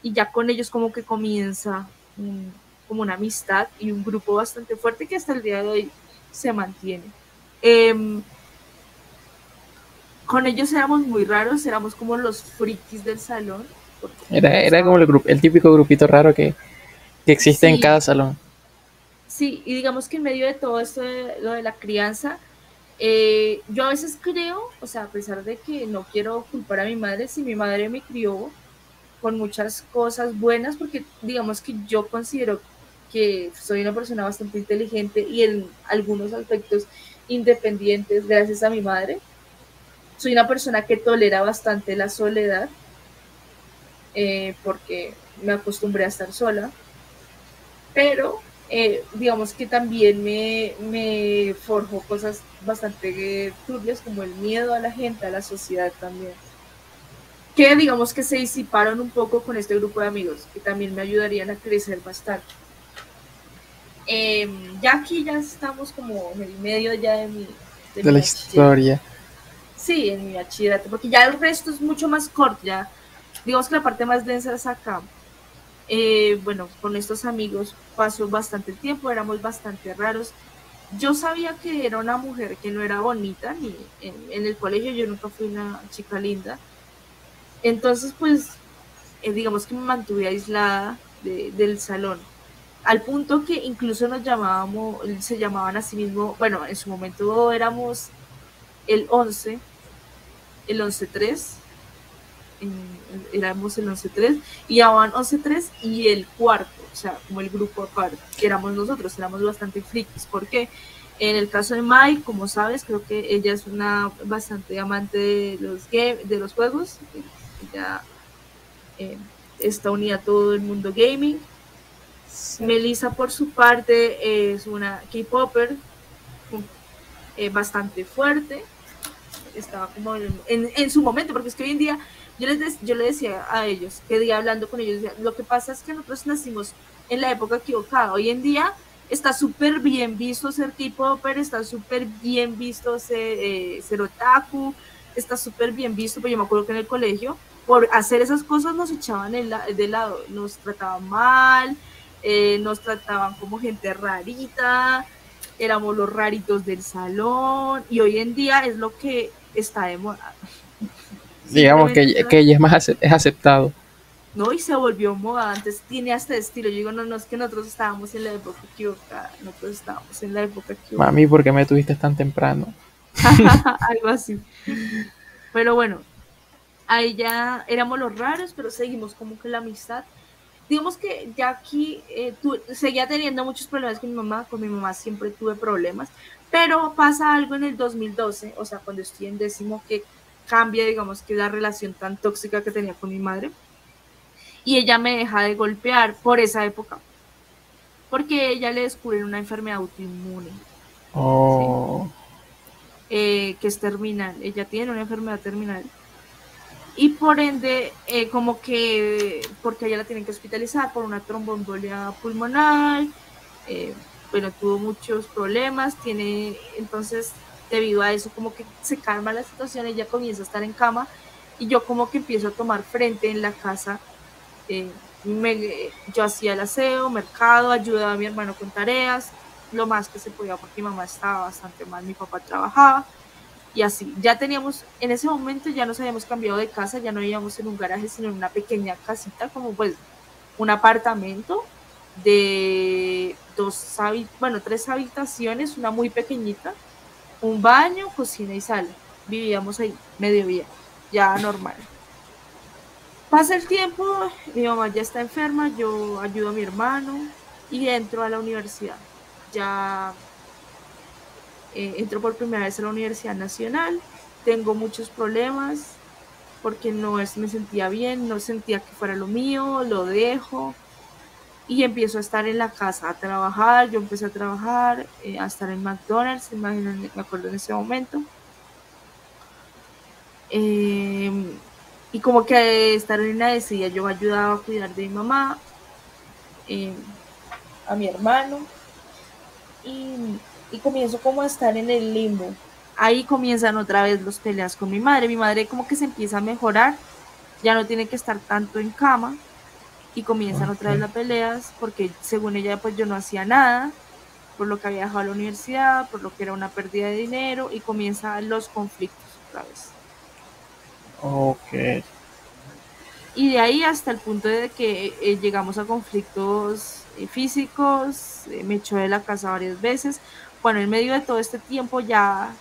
Y ya con ellos como que comienza como una amistad y un grupo bastante fuerte que hasta el día de hoy se mantiene. Em, con ellos éramos muy raros, éramos como los frikis del salón era, era como el, grupo, el típico grupito raro que, existe en cada salón. Sí, y digamos que en medio de todo esto de lo de la crianza, eh, yo a veces creo, o sea, a pesar de que no quiero culpar a mi madre, si mi madre me crió con muchas cosas buenas, porque digamos que yo considero que soy una persona bastante inteligente y en algunos aspectos independientes gracias a mi madre. Soy una persona que tolera bastante la soledad eh, porque me acostumbré a estar sola, pero eh, digamos que también me, me forjó cosas bastante turbias como el miedo a la gente, a la sociedad también, que digamos que se disiparon un poco con este grupo de amigos, que también me ayudarían a crecer bastante. Em, ya aquí ya estamos como en el medio ya de mi... De, la historia. Sí, en mi bachillerato, porque ya el resto es mucho más corto, ya digamos que la parte más densa es acá. Eh, bueno, con estos amigos pasó bastante tiempo, éramos bastante raros. Yo sabía que era una mujer que no era bonita, ni en, el colegio yo nunca fui una chica linda. Entonces, pues, eh, digamos que me mantuve aislada del salón, al punto que incluso nos llamábamos, se llamaban a sí mismo, bueno, en su momento éramos el 11, el 11-3, éramos el 11-3 y ya van 11-3 y el cuarto, o sea, como el grupo aparte, éramos nosotros, éramos bastante frikis, porque en el caso de Mai, como sabes, creo que ella es una bastante amante de los, game, de los juegos, ella eh, está unida a todo el mundo gaming. Melissa, por su parte, es una K-Popper eh, bastante fuerte. Estaba como en, en, su momento, porque es que hoy en día yo les, yo le decía a ellos, que día hablando con ellos, lo que pasa es que nosotros nacimos en la época equivocada. Hoy en día está súper bien visto ser K-Popper, está súper bien visto ser, eh, ser otaku, está súper bien visto, pero yo me acuerdo que en el colegio, por hacer esas cosas nos echaban de lado, nos trataban mal, eh, nos trataban como gente rarita, éramos los raritos del salón, y hoy en día es lo que está de moda digamos que, que ella es más es aceptado. ¿no? Y se volvió moda, antes tiene hasta estilo. Yo digo, no, no, es que nosotros estábamos en la época equivocada, nosotros estábamos en la época equivocada. Mami, ¿por qué me tuviste tan temprano? Algo así. Pero bueno, ahí ya éramos los raros, pero seguimos como que la amistad. Digamos que ya aquí eh, seguía teniendo muchos problemas con mi mamá, con mi mamá siempre tuve problemas, pero pasa algo en el 2012, o sea, cuando estoy en décimo, que cambia, digamos, que la relación tan tóxica que tenía con mi madre y ella me deja de golpear por esa época. Porque ella le descubre una enfermedad autoinmune. Oh. Eh, que es terminal. Ella tiene una enfermedad terminal. Y por ende, eh, como que, porque ella la tienen que hospitalizar por una tromboembolia pulmonar. Eh, bueno, tuvo muchos problemas. Tiene, entonces, debido a eso, como que se calma la situación. Ella comienza a estar en cama. Y yo como que empiezo a tomar frente en la casa yo hacía el aseo, mercado, ayudaba a mi hermano con tareas, lo más que se podía porque mi mamá estaba bastante mal, mi papá trabajaba y así. Ya teníamos, en ese momento ya nos habíamos cambiado de casa, ya no vivíamos en un garaje, sino en una pequeña casita, como pues un apartamento de dos, bueno, tres habitaciones, una muy pequeñita, un baño, cocina y sala. Vivíamos ahí, medio bien, ya normal. Pasa el tiempo, mi mamá ya está enferma, yo ayudo a mi hermano y entro a la universidad. Ya eh, entro por primera vez a la Universidad Nacional, tengo muchos problemas porque no es, me sentía bien, no sentía que fuera lo mío, lo dejo y empiezo a estar en la casa a trabajar, yo empecé a trabajar, eh, a estar en McDonald's, me acuerdo en ese momento. Eh, y como que estar en una decía, yo ayudaba a cuidar de mi mamá, eh, a mi hermano, y, y, comienzo como a estar en el limbo. Ahí comienzan otra vez los peleas con mi madre. Mi madre como que se empieza a mejorar, ya no tiene que estar tanto en cama, y comienzan otra vez las peleas, porque según ella pues yo no hacía nada, por lo que había dejado a la universidad, por lo que era una pérdida de dinero, y comienzan los conflictos otra vez. Ok. Y de ahí hasta el punto de que eh, llegamos a conflictos eh, físicos, eh, me echó de la casa varias veces. Bueno, en medio de todo este tiempo ya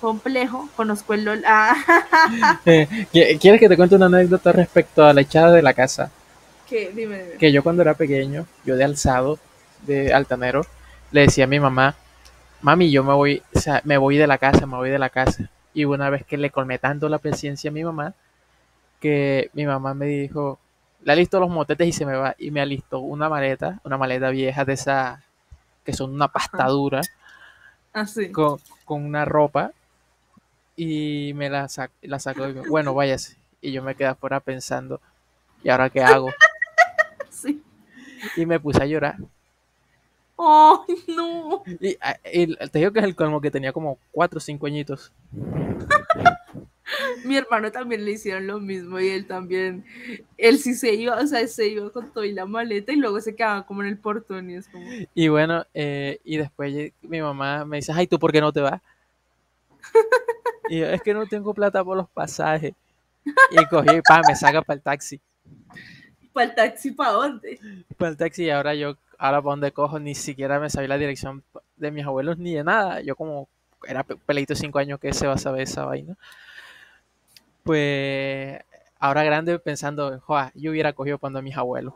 complejo, conozco el LOL. Ah. ¿Quieres que te cuente una anécdota respecto a la echada de la casa? ¿Qué? Dime, dime. Que yo cuando era pequeño, yo de alzado, de altanero, le decía a mi mamá, mami, yo me voy, o sea, me voy de la casa, me voy de la casa. Y una vez que le colmé tanto la paciencia a mi mamá, que mi mamá me dijo, le alisto los motetes y se me va. Y me alistó una maleta, una maleta vieja de esa que son una pastadura. Ah, con, con, una ropa. Y me la, la sacó y me, bueno, váyase. Y yo me quedé afuera pensando, ¿y ahora qué hago? sí. Y me puse a llorar. ¡Oh, no! Y, te digo que es el colmo que tenía como cuatro o cinco añitos. Mi hermano también le hicieron lo mismo y él también, él sí se iba, o sea, se iba con todo y la maleta y luego se quedaba como en el portón y es como... Y bueno, eh, y después mi mamá me dice, ay, ¿tú por qué no te vas? y yo, es que no tengo plata por los pasajes. Y cogí, pa, me saca para el taxi. ¿Para el taxi para dónde? Para el taxi y ahora yo ahora para dónde cojo, ni siquiera me sabía la dirección de mis abuelos ni de nada. Yo como era peleito cinco años que se va a saber esa vaina. Pues ahora grande pensando, joa, yo hubiera cogido cuando a mis abuelos.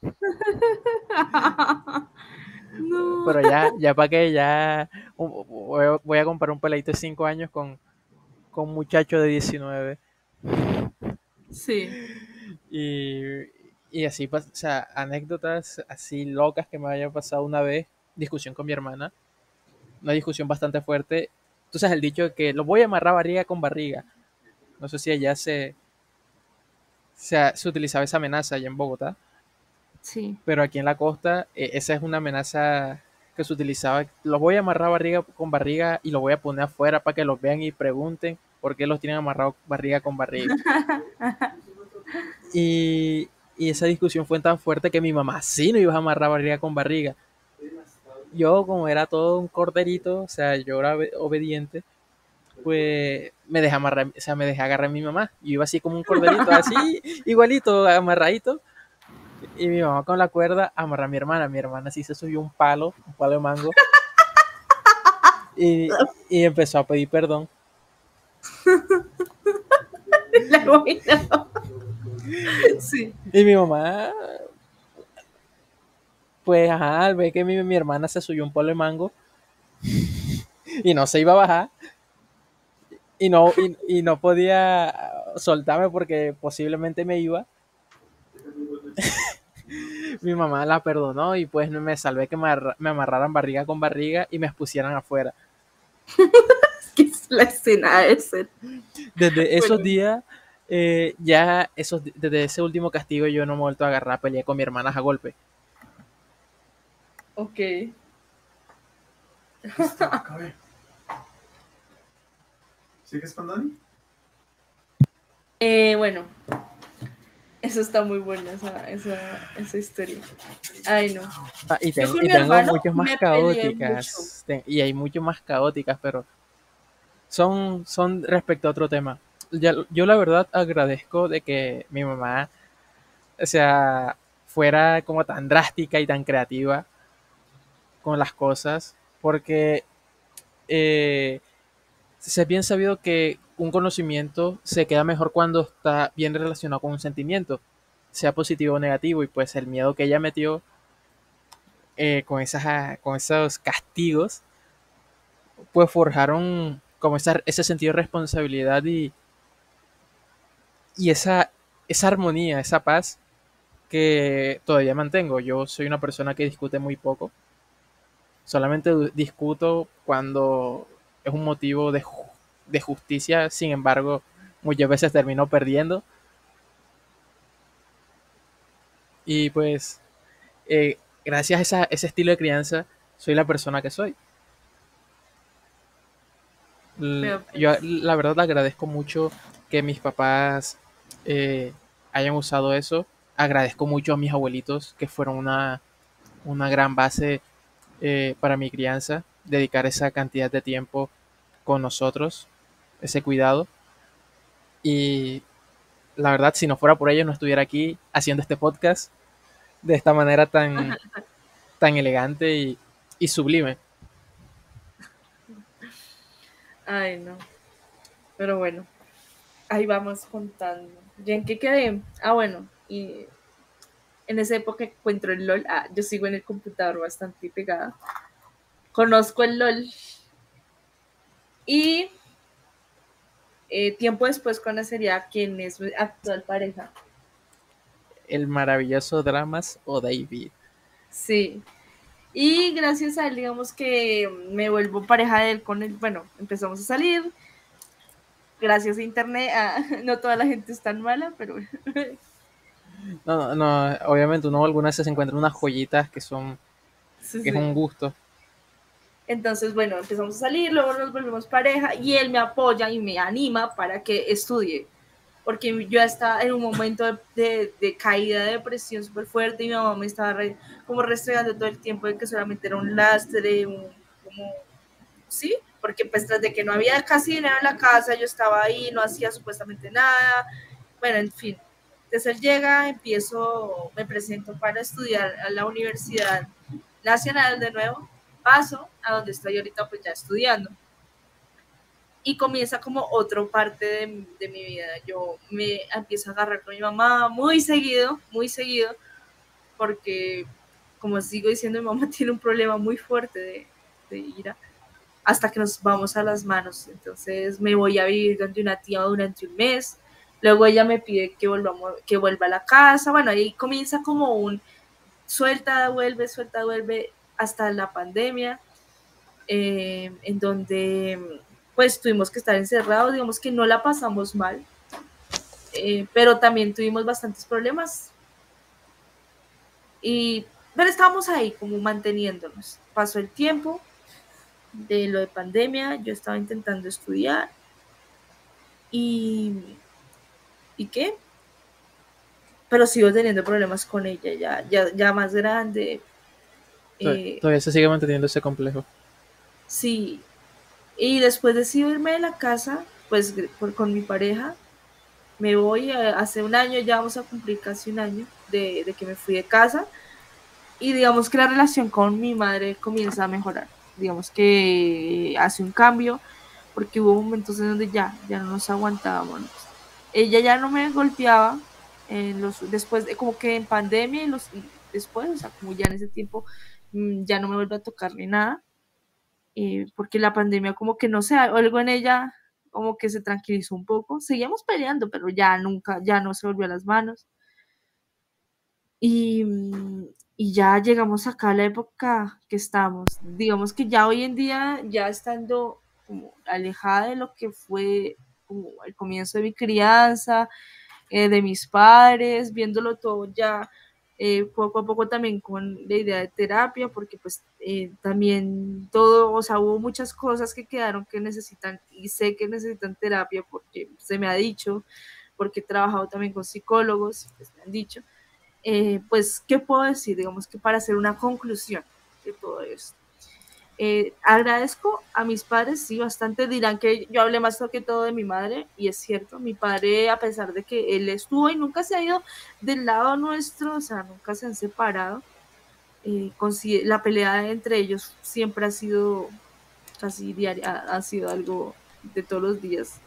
Pero ya, ya para que ya voy a comparar un peleito de cinco años con, con un muchacho de 19. Sí. Y, y así, o sea, anécdotas así locas que me haya pasado una vez, discusión con mi hermana, una discusión bastante fuerte. Tú sabes el dicho de que lo voy a amarrar barriga con barriga. No sé si allá se, se, se utilizaba esa amenaza allá en Bogotá. Sí. Pero aquí en la costa, eh, esa es una amenaza que se utilizaba. Los voy a amarrar barriga con barriga y los voy a poner afuera para que los vean y pregunten por qué los tienen amarrados barriga con barriga. y, y esa discusión fue tan fuerte que mi mamá sí no iba a amarrar barriga con barriga. Yo, como era todo un corderito, o sea, yo era obediente, pues me dejé amarrar, o sea, me dejé agarrar a mi mamá. Yo iba así como un corderito, así, igualito, amarradito. Y mi mamá con la cuerda amarra a mi hermana. Mi hermana sí se subió un palo, un palo de mango. Y, y empezó a pedir perdón. La. Sí. Y mi mamá, pues, ajá, al ver que mi, mi hermana se subió un palo de mango y no se iba a bajar y no, y, y no podía soltarme porque posiblemente me iba. mi mamá la perdonó y pues me salvé que me, me amarraran barriga con barriga y me expusieran afuera. que es la escena ese. Desde esos Bueno. días, eh, ya esos, desde ese último castigo yo no me he vuelto a agarrar a pelear con mi hermana a golpe. Ok. ¿Sigues con Dani? Eh, bueno. Eso está muy buena, esa, esa, esa historia. Ay, no. Ah, y, tengo, y muchas más caóticas. Y hay mucho más caóticas, pero son, son respecto a otro tema. Ya- yo la verdad agradezco de que mi mamá, o sea, fuera como tan drástica y tan creativa con las cosas, porque eh, se es bien sabido que un conocimiento se queda mejor cuando está bien relacionado con un sentimiento, sea positivo o negativo, y pues el miedo que ella metió eh, con, esas, ah, con esos castigos, pues forjaron como ese sentido de responsabilidad y, y esa, esa armonía, esa paz que todavía mantengo. Yo soy una persona que discute muy poco. Solamente discuto cuando es un motivo de, ju- de justicia, sin embargo, muchas veces termino perdiendo. Y pues, eh, gracias a esa- ese estilo de crianza, soy la persona que soy. L- pues, Yo la verdad agradezco mucho que mis papás eh, hayan usado eso. Agradezco mucho a mis abuelitos que fueron una, una gran base eh, para mi crianza, dedicar esa cantidad de tiempo con nosotros, ese cuidado. Y la verdad, si no fuera por ellos, no estuviera aquí haciendo este podcast de esta manera tan, tan elegante y, y sublime. Ay, no. Pero bueno, ahí vamos contando. ¿Ya en qué quedé? Ah, bueno, y en esa época encuentro el LOL. Ah, yo sigo en el computador bastante pegada. Conozco el LOL. Y eh, tiempo después conocería a quien es mi actual pareja. El maravilloso Dramas o David. Sí. Y gracias a él, digamos que me vuelvo pareja de él con él. Bueno, empezamos a salir. Gracias a internet. ah, no toda la gente es tan mala, pero No, no, no, obviamente uno algunas veces encuentra unas joyitas que son, sí, que es sí. un gusto. Entonces, bueno, empezamos a salir, luego nos volvemos pareja y él me apoya y me anima para que estudie. Porque yo estaba en un momento de, de- de caída de depresión súper fuerte y mi mamá me estaba re- como restregando todo el tiempo de que solamente era un lastre, un, como, sí, porque pues tras de que no había casi dinero en la casa, yo estaba ahí, no hacía supuestamente nada, bueno, en fin. Entonces él llega, empiezo, me presento para estudiar a la Universidad Nacional de nuevo, paso a donde estoy ahorita pues ya estudiando. Y comienza como otra parte de, mi vida. Yo me empiezo a agarrar con mi mamá muy seguido, muy seguido, porque como sigo diciendo, mi mamá tiene un problema muy fuerte de, de ira hasta que nos vamos a las manos. Entonces me voy a vivir donde una tía durante un mes. Luego ella me pide que, volvamos, que vuelva a la casa. Bueno, ahí comienza como un suelta, vuelve, suelta, vuelve hasta la pandemia, eh, en donde pues tuvimos que estar encerrados, digamos que no la pasamos mal, eh, pero también tuvimos bastantes problemas. Y, pero estábamos ahí como manteniéndonos. Pasó el tiempo de lo de pandemia, yo estaba intentando estudiar y... ¿Y qué? Pero sigo teniendo problemas con ella, ya, ya, ya más grande. Eh, Todavía se sigue manteniendo ese complejo. Sí. Y después decido irme de la casa pues con mi pareja, me voy, hace un año, ya vamos a cumplir casi un año de, de que me fui de casa y digamos que la relación con mi madre comienza a mejorar, digamos que hace un cambio porque hubo momentos en donde ya, ya no nos aguantábamos. Ella ya no me golpeaba, en los, después de como que en pandemia y los después, o sea, como ya en ese tiempo mm, ya no me vuelve a tocar ni nada, porque la pandemia como que no sé, algo en ella como que se tranquilizó un poco, seguíamos peleando, pero ya nunca, ya no se volvió a las manos. Y, y ya llegamos acá a la época que estamos. Digamos que ya hoy en día, ya estando como alejada de lo que fue como el comienzo de mi crianza, eh, de mis padres, viéndolo todo ya eh, poco a poco también con la idea de terapia, porque pues eh, también todo, o sea, hubo muchas cosas que quedaron que necesitan, y sé que necesitan terapia porque se me ha dicho, porque he trabajado también con psicólogos, pues me han dicho, pues, ¿qué puedo decir? Digamos que para hacer una conclusión de todo esto. Eh, agradezco a mis padres, sí, bastante. Dirán que yo hablé más que todo de mi madre, y es cierto, mi padre, a pesar de que él estuvo y nunca se ha ido del lado nuestro, o sea, nunca se han separado, eh, la pelea entre ellos siempre ha sido casi diaria, ha, sido algo de todos los días.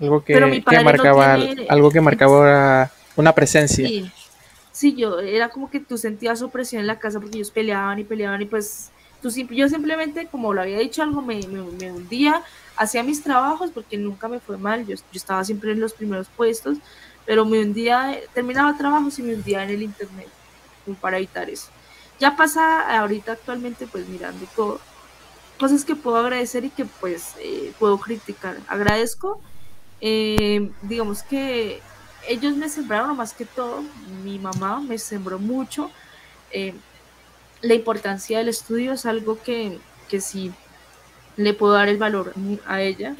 Algo que, marcaba, algo que marcaba una presencia. Sí, sí, yo, era como que tú sentías opresión en la casa porque ellos peleaban y peleaban y pues yo simplemente, como lo había dicho algo, me, me, hundía, hacía mis trabajos porque nunca me fue mal, yo, yo, estaba siempre en los primeros puestos, pero me hundía, terminaba trabajos y me hundía en el internet, para evitar eso. Ya pasa ahorita actualmente, pues mirando todo, cosas que puedo agradecer y que pues eh, puedo criticar. Agradezco, eh, digamos que ellos me sembraron más que todo, mi mamá me sembró mucho. Eh, la importancia del estudio es algo que, que sí le puedo dar el valor a ella,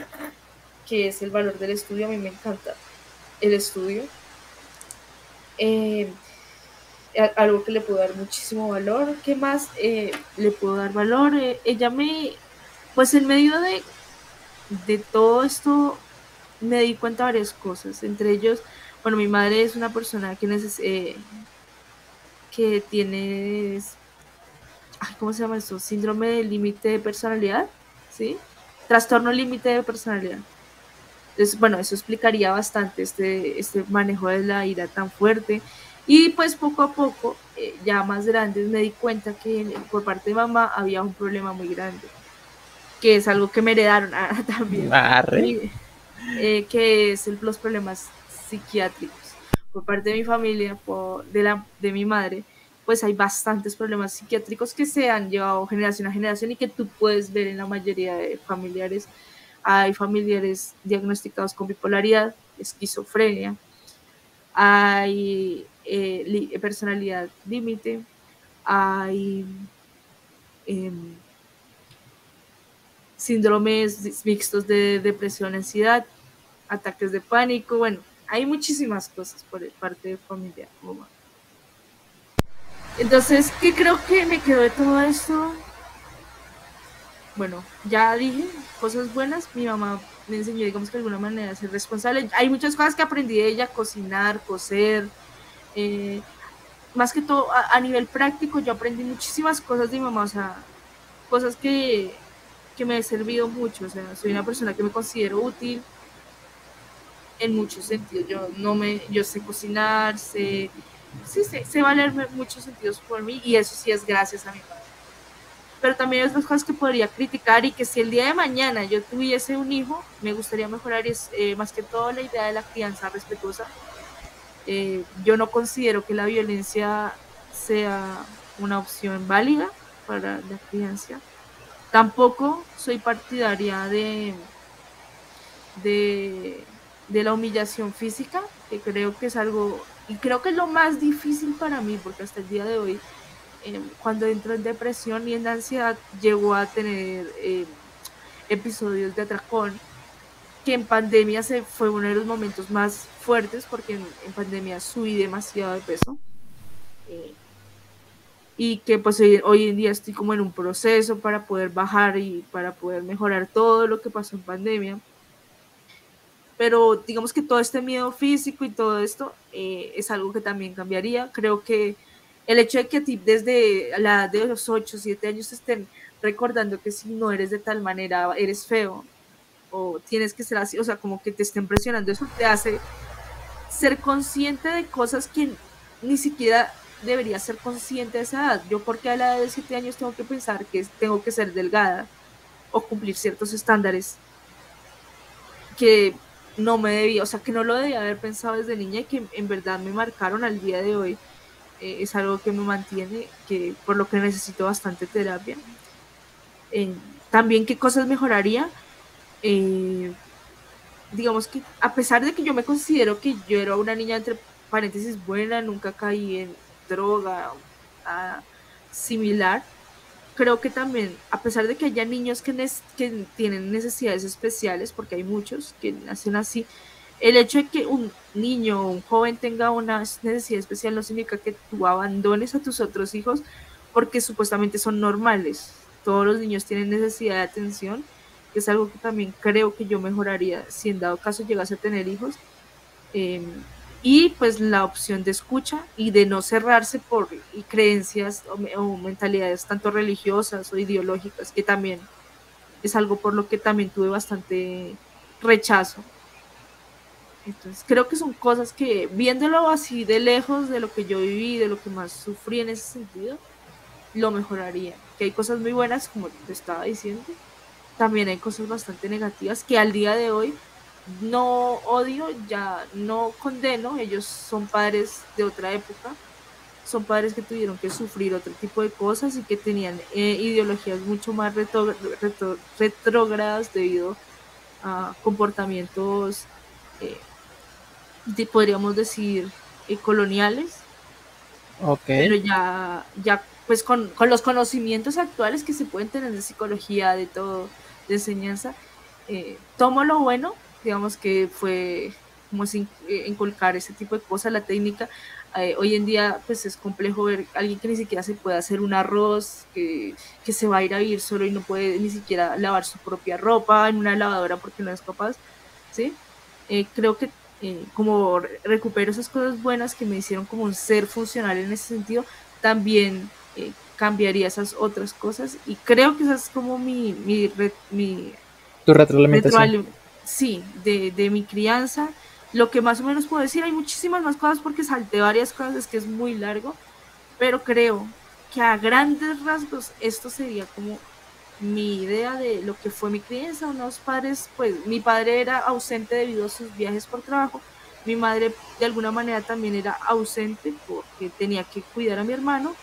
que es el valor del estudio. A mí me encanta el estudio. Eh, algo que le puedo dar muchísimo valor. ¿Qué más eh, le puedo dar valor? Eh, ella me, pues en medio de, de todo esto, me di cuenta de varias cosas. Entre ellos, bueno, mi madre es una persona que, neces que tiene ¿cómo se llama eso? Síndrome de límite de personalidad, ¿sí? Trastorno límite de personalidad. Entonces, bueno, eso explicaría bastante este, este manejo de la ira tan fuerte. Y pues poco a poco, eh, ya más grande, me di cuenta que por parte de mamá había un problema muy grande, que es algo que me heredaron ah, también, eh, que es los problemas psiquiátricos. Por parte de mi familia, por, de, la, de mi madre, pues hay bastantes problemas psiquiátricos que se han llevado generación a generación y que tú puedes ver en la mayoría de familiares. Hay familiares diagnosticados con bipolaridad, esquizofrenia, hay eh, personalidad límite, hay em, síndromes mixtos de depresión, ansiedad, ataques de pánico, bueno, hay muchísimas cosas por parte de familia. Entonces, ¿qué creo que me quedó de todo esto? Bueno, ya dije cosas buenas. Mi mamá me enseñó, digamos que de alguna manera, a ser responsable. Hay muchas cosas que aprendí de ella, cocinar, coser. Eh, más que todo, a, nivel práctico, yo aprendí muchísimas cosas de mi mamá, o sea, cosas que, que me han servido mucho. O sea, soy una persona que me considero útil en muchos sentidos. Yo no me, yo sé cocinar, sé sí, sí, se valer muchos sentidos por mí y eso sí es gracias a mi padre. Pero también hay otras cosas que podría criticar y que si el día de mañana yo tuviese un hijo, me gustaría mejorar es eh, más que todo la idea de la crianza respetuosa. Eh, yo no considero que la violencia sea una opción válida para la crianza. Tampoco soy partidaria de, de, de la humillación física, que creo que es algo y creo que es lo más difícil para mí, porque hasta el día de hoy, eh, cuando entro en depresión y en ansiedad, llego a tener eh, episodios de atracón, que en pandemia se fue uno de los momentos más fuertes, porque en, pandemia subí demasiado de peso. Eh, y que pues hoy, hoy, en día estoy como en un proceso para poder bajar y para poder mejorar todo lo que pasó en pandemia. Pero digamos que todo este miedo físico y todo esto eh, es algo que también cambiaría. Creo que el hecho de que a ti desde la edad de los 8, 7 años estén recordando que si no eres de tal manera eres feo o tienes que ser así, o sea, como que te estén presionando, eso te hace ser consciente de cosas que ni siquiera debería ser consciente de esa edad. Yo porque a la edad de 7 años tengo que pensar que tengo que ser delgada o cumplir ciertos estándares que no me debía, o sea, que no lo debía haber pensado desde niña y que en verdad me marcaron al día de hoy. Eh, es algo que me mantiene, que por lo que necesito bastante terapia. También qué cosas mejoraría. Eh, digamos que a pesar de que yo me considero que yo era una niña entre paréntesis buena, nunca caí en droga similar, creo que también, a pesar de que haya niños que, que tienen necesidades especiales, porque hay muchos que nacen así, el hecho de que un niño o un joven tenga una necesidad especial no significa que tú abandones a tus otros hijos porque supuestamente son normales. Todos los niños tienen necesidad de atención, que es algo que también creo que yo mejoraría si en dado caso llegase a tener hijos. Em, y pues la opción de escucha y de no cerrarse por creencias o, mentalidades tanto religiosas o ideológicas, que también es algo por lo que también tuve bastante rechazo. Entonces creo que son cosas que viéndolo así de lejos de lo que yo viví, de lo que más sufrí en ese sentido, lo mejoraría. Que hay cosas muy buenas, como te estaba diciendo, también hay cosas bastante negativas que al día de hoy no odio, ya no condeno, ellos son padres de otra época, son padres que tuvieron que sufrir otro tipo de cosas y que tenían eh, ideologías mucho más retrógradas debido a comportamientos, eh, podríamos decir, eh, coloniales. Pero ya, ya pues con, los conocimientos actuales que se pueden tener de psicología, de todo, de enseñanza, tomo lo bueno digamos que fue como sin, eh, inculcar ese tipo de cosas, la técnica. Eh, hoy en día pues es complejo ver a alguien que ni siquiera se puede hacer un arroz, que, que, se va a ir a vivir solo y no puede ni siquiera lavar su propia ropa en una lavadora porque no es capaz, ¿sí? Eh, creo que como recupero esas cosas buenas que me hicieron como un ser funcional en ese sentido, también cambiaría esas otras cosas y creo que esa es como mi, mi, mi tu retroalimentación sí, de, de, mi crianza. Lo que más o menos puedo decir, hay muchísimas más cosas porque salté varias cosas, es que es muy largo, pero creo que a grandes rasgos esto sería como mi idea de lo que fue mi crianza. Unos padres, pues mi padre era ausente debido a sus viajes por trabajo. Mi madre de alguna manera también era ausente porque tenía que cuidar a mi hermano.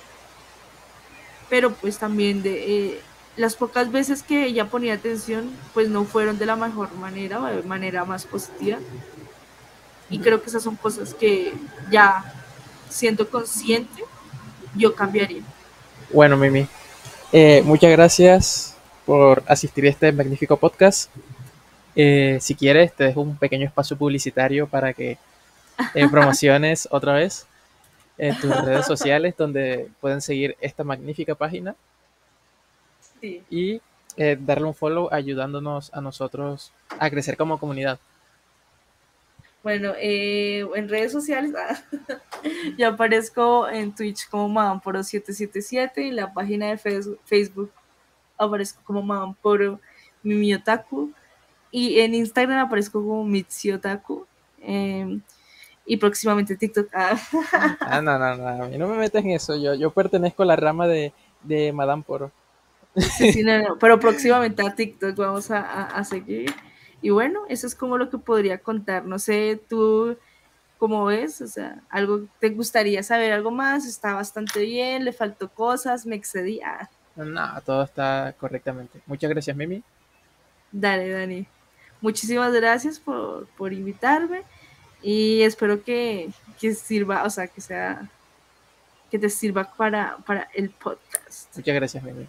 Pero pues también de, eh, las pocas veces que ella ponía atención, pues no fueron de la mejor manera o de manera más positiva. Y creo que esas son cosas que ya siendo consciente, yo cambiaría. Bueno, Mimi, eh, muchas gracias por asistir a este magnífico podcast. Eh, si quieres, te dejo un pequeño espacio publicitario para que eh, promociones otra vez en tus redes sociales donde pueden seguir esta magnífica página y eh, darle un follow ayudándonos a nosotros a crecer como comunidad. Bueno, eh, en redes sociales ah, ya aparezco en Twitch como Madamporo777, en la página de Facebook aparezco como Madamporo Mimiotaku y en Instagram aparezco como Mitsiotaku. Em, y próximamente TikTok. Ah. ah. no, no, no, a mí no me metes en eso. Yo, yo pertenezco a la rama de, de Madame Poro. Sí, pero próximamente a TikTok vamos a, seguir. Y bueno, eso es como lo que podría contar. No sé, tú cómo ves, o sea, algo te gustaría saber algo más, está bastante bien, le faltó cosas, me excedí. Ah. No, todo está correctamente. Muchas gracias, Mimi. Dale, Dani. Muchísimas gracias por, por invitarme y espero que, que sirva, o sea, que sea que te sirva para, para el podcast. Muchas gracias, Mimi.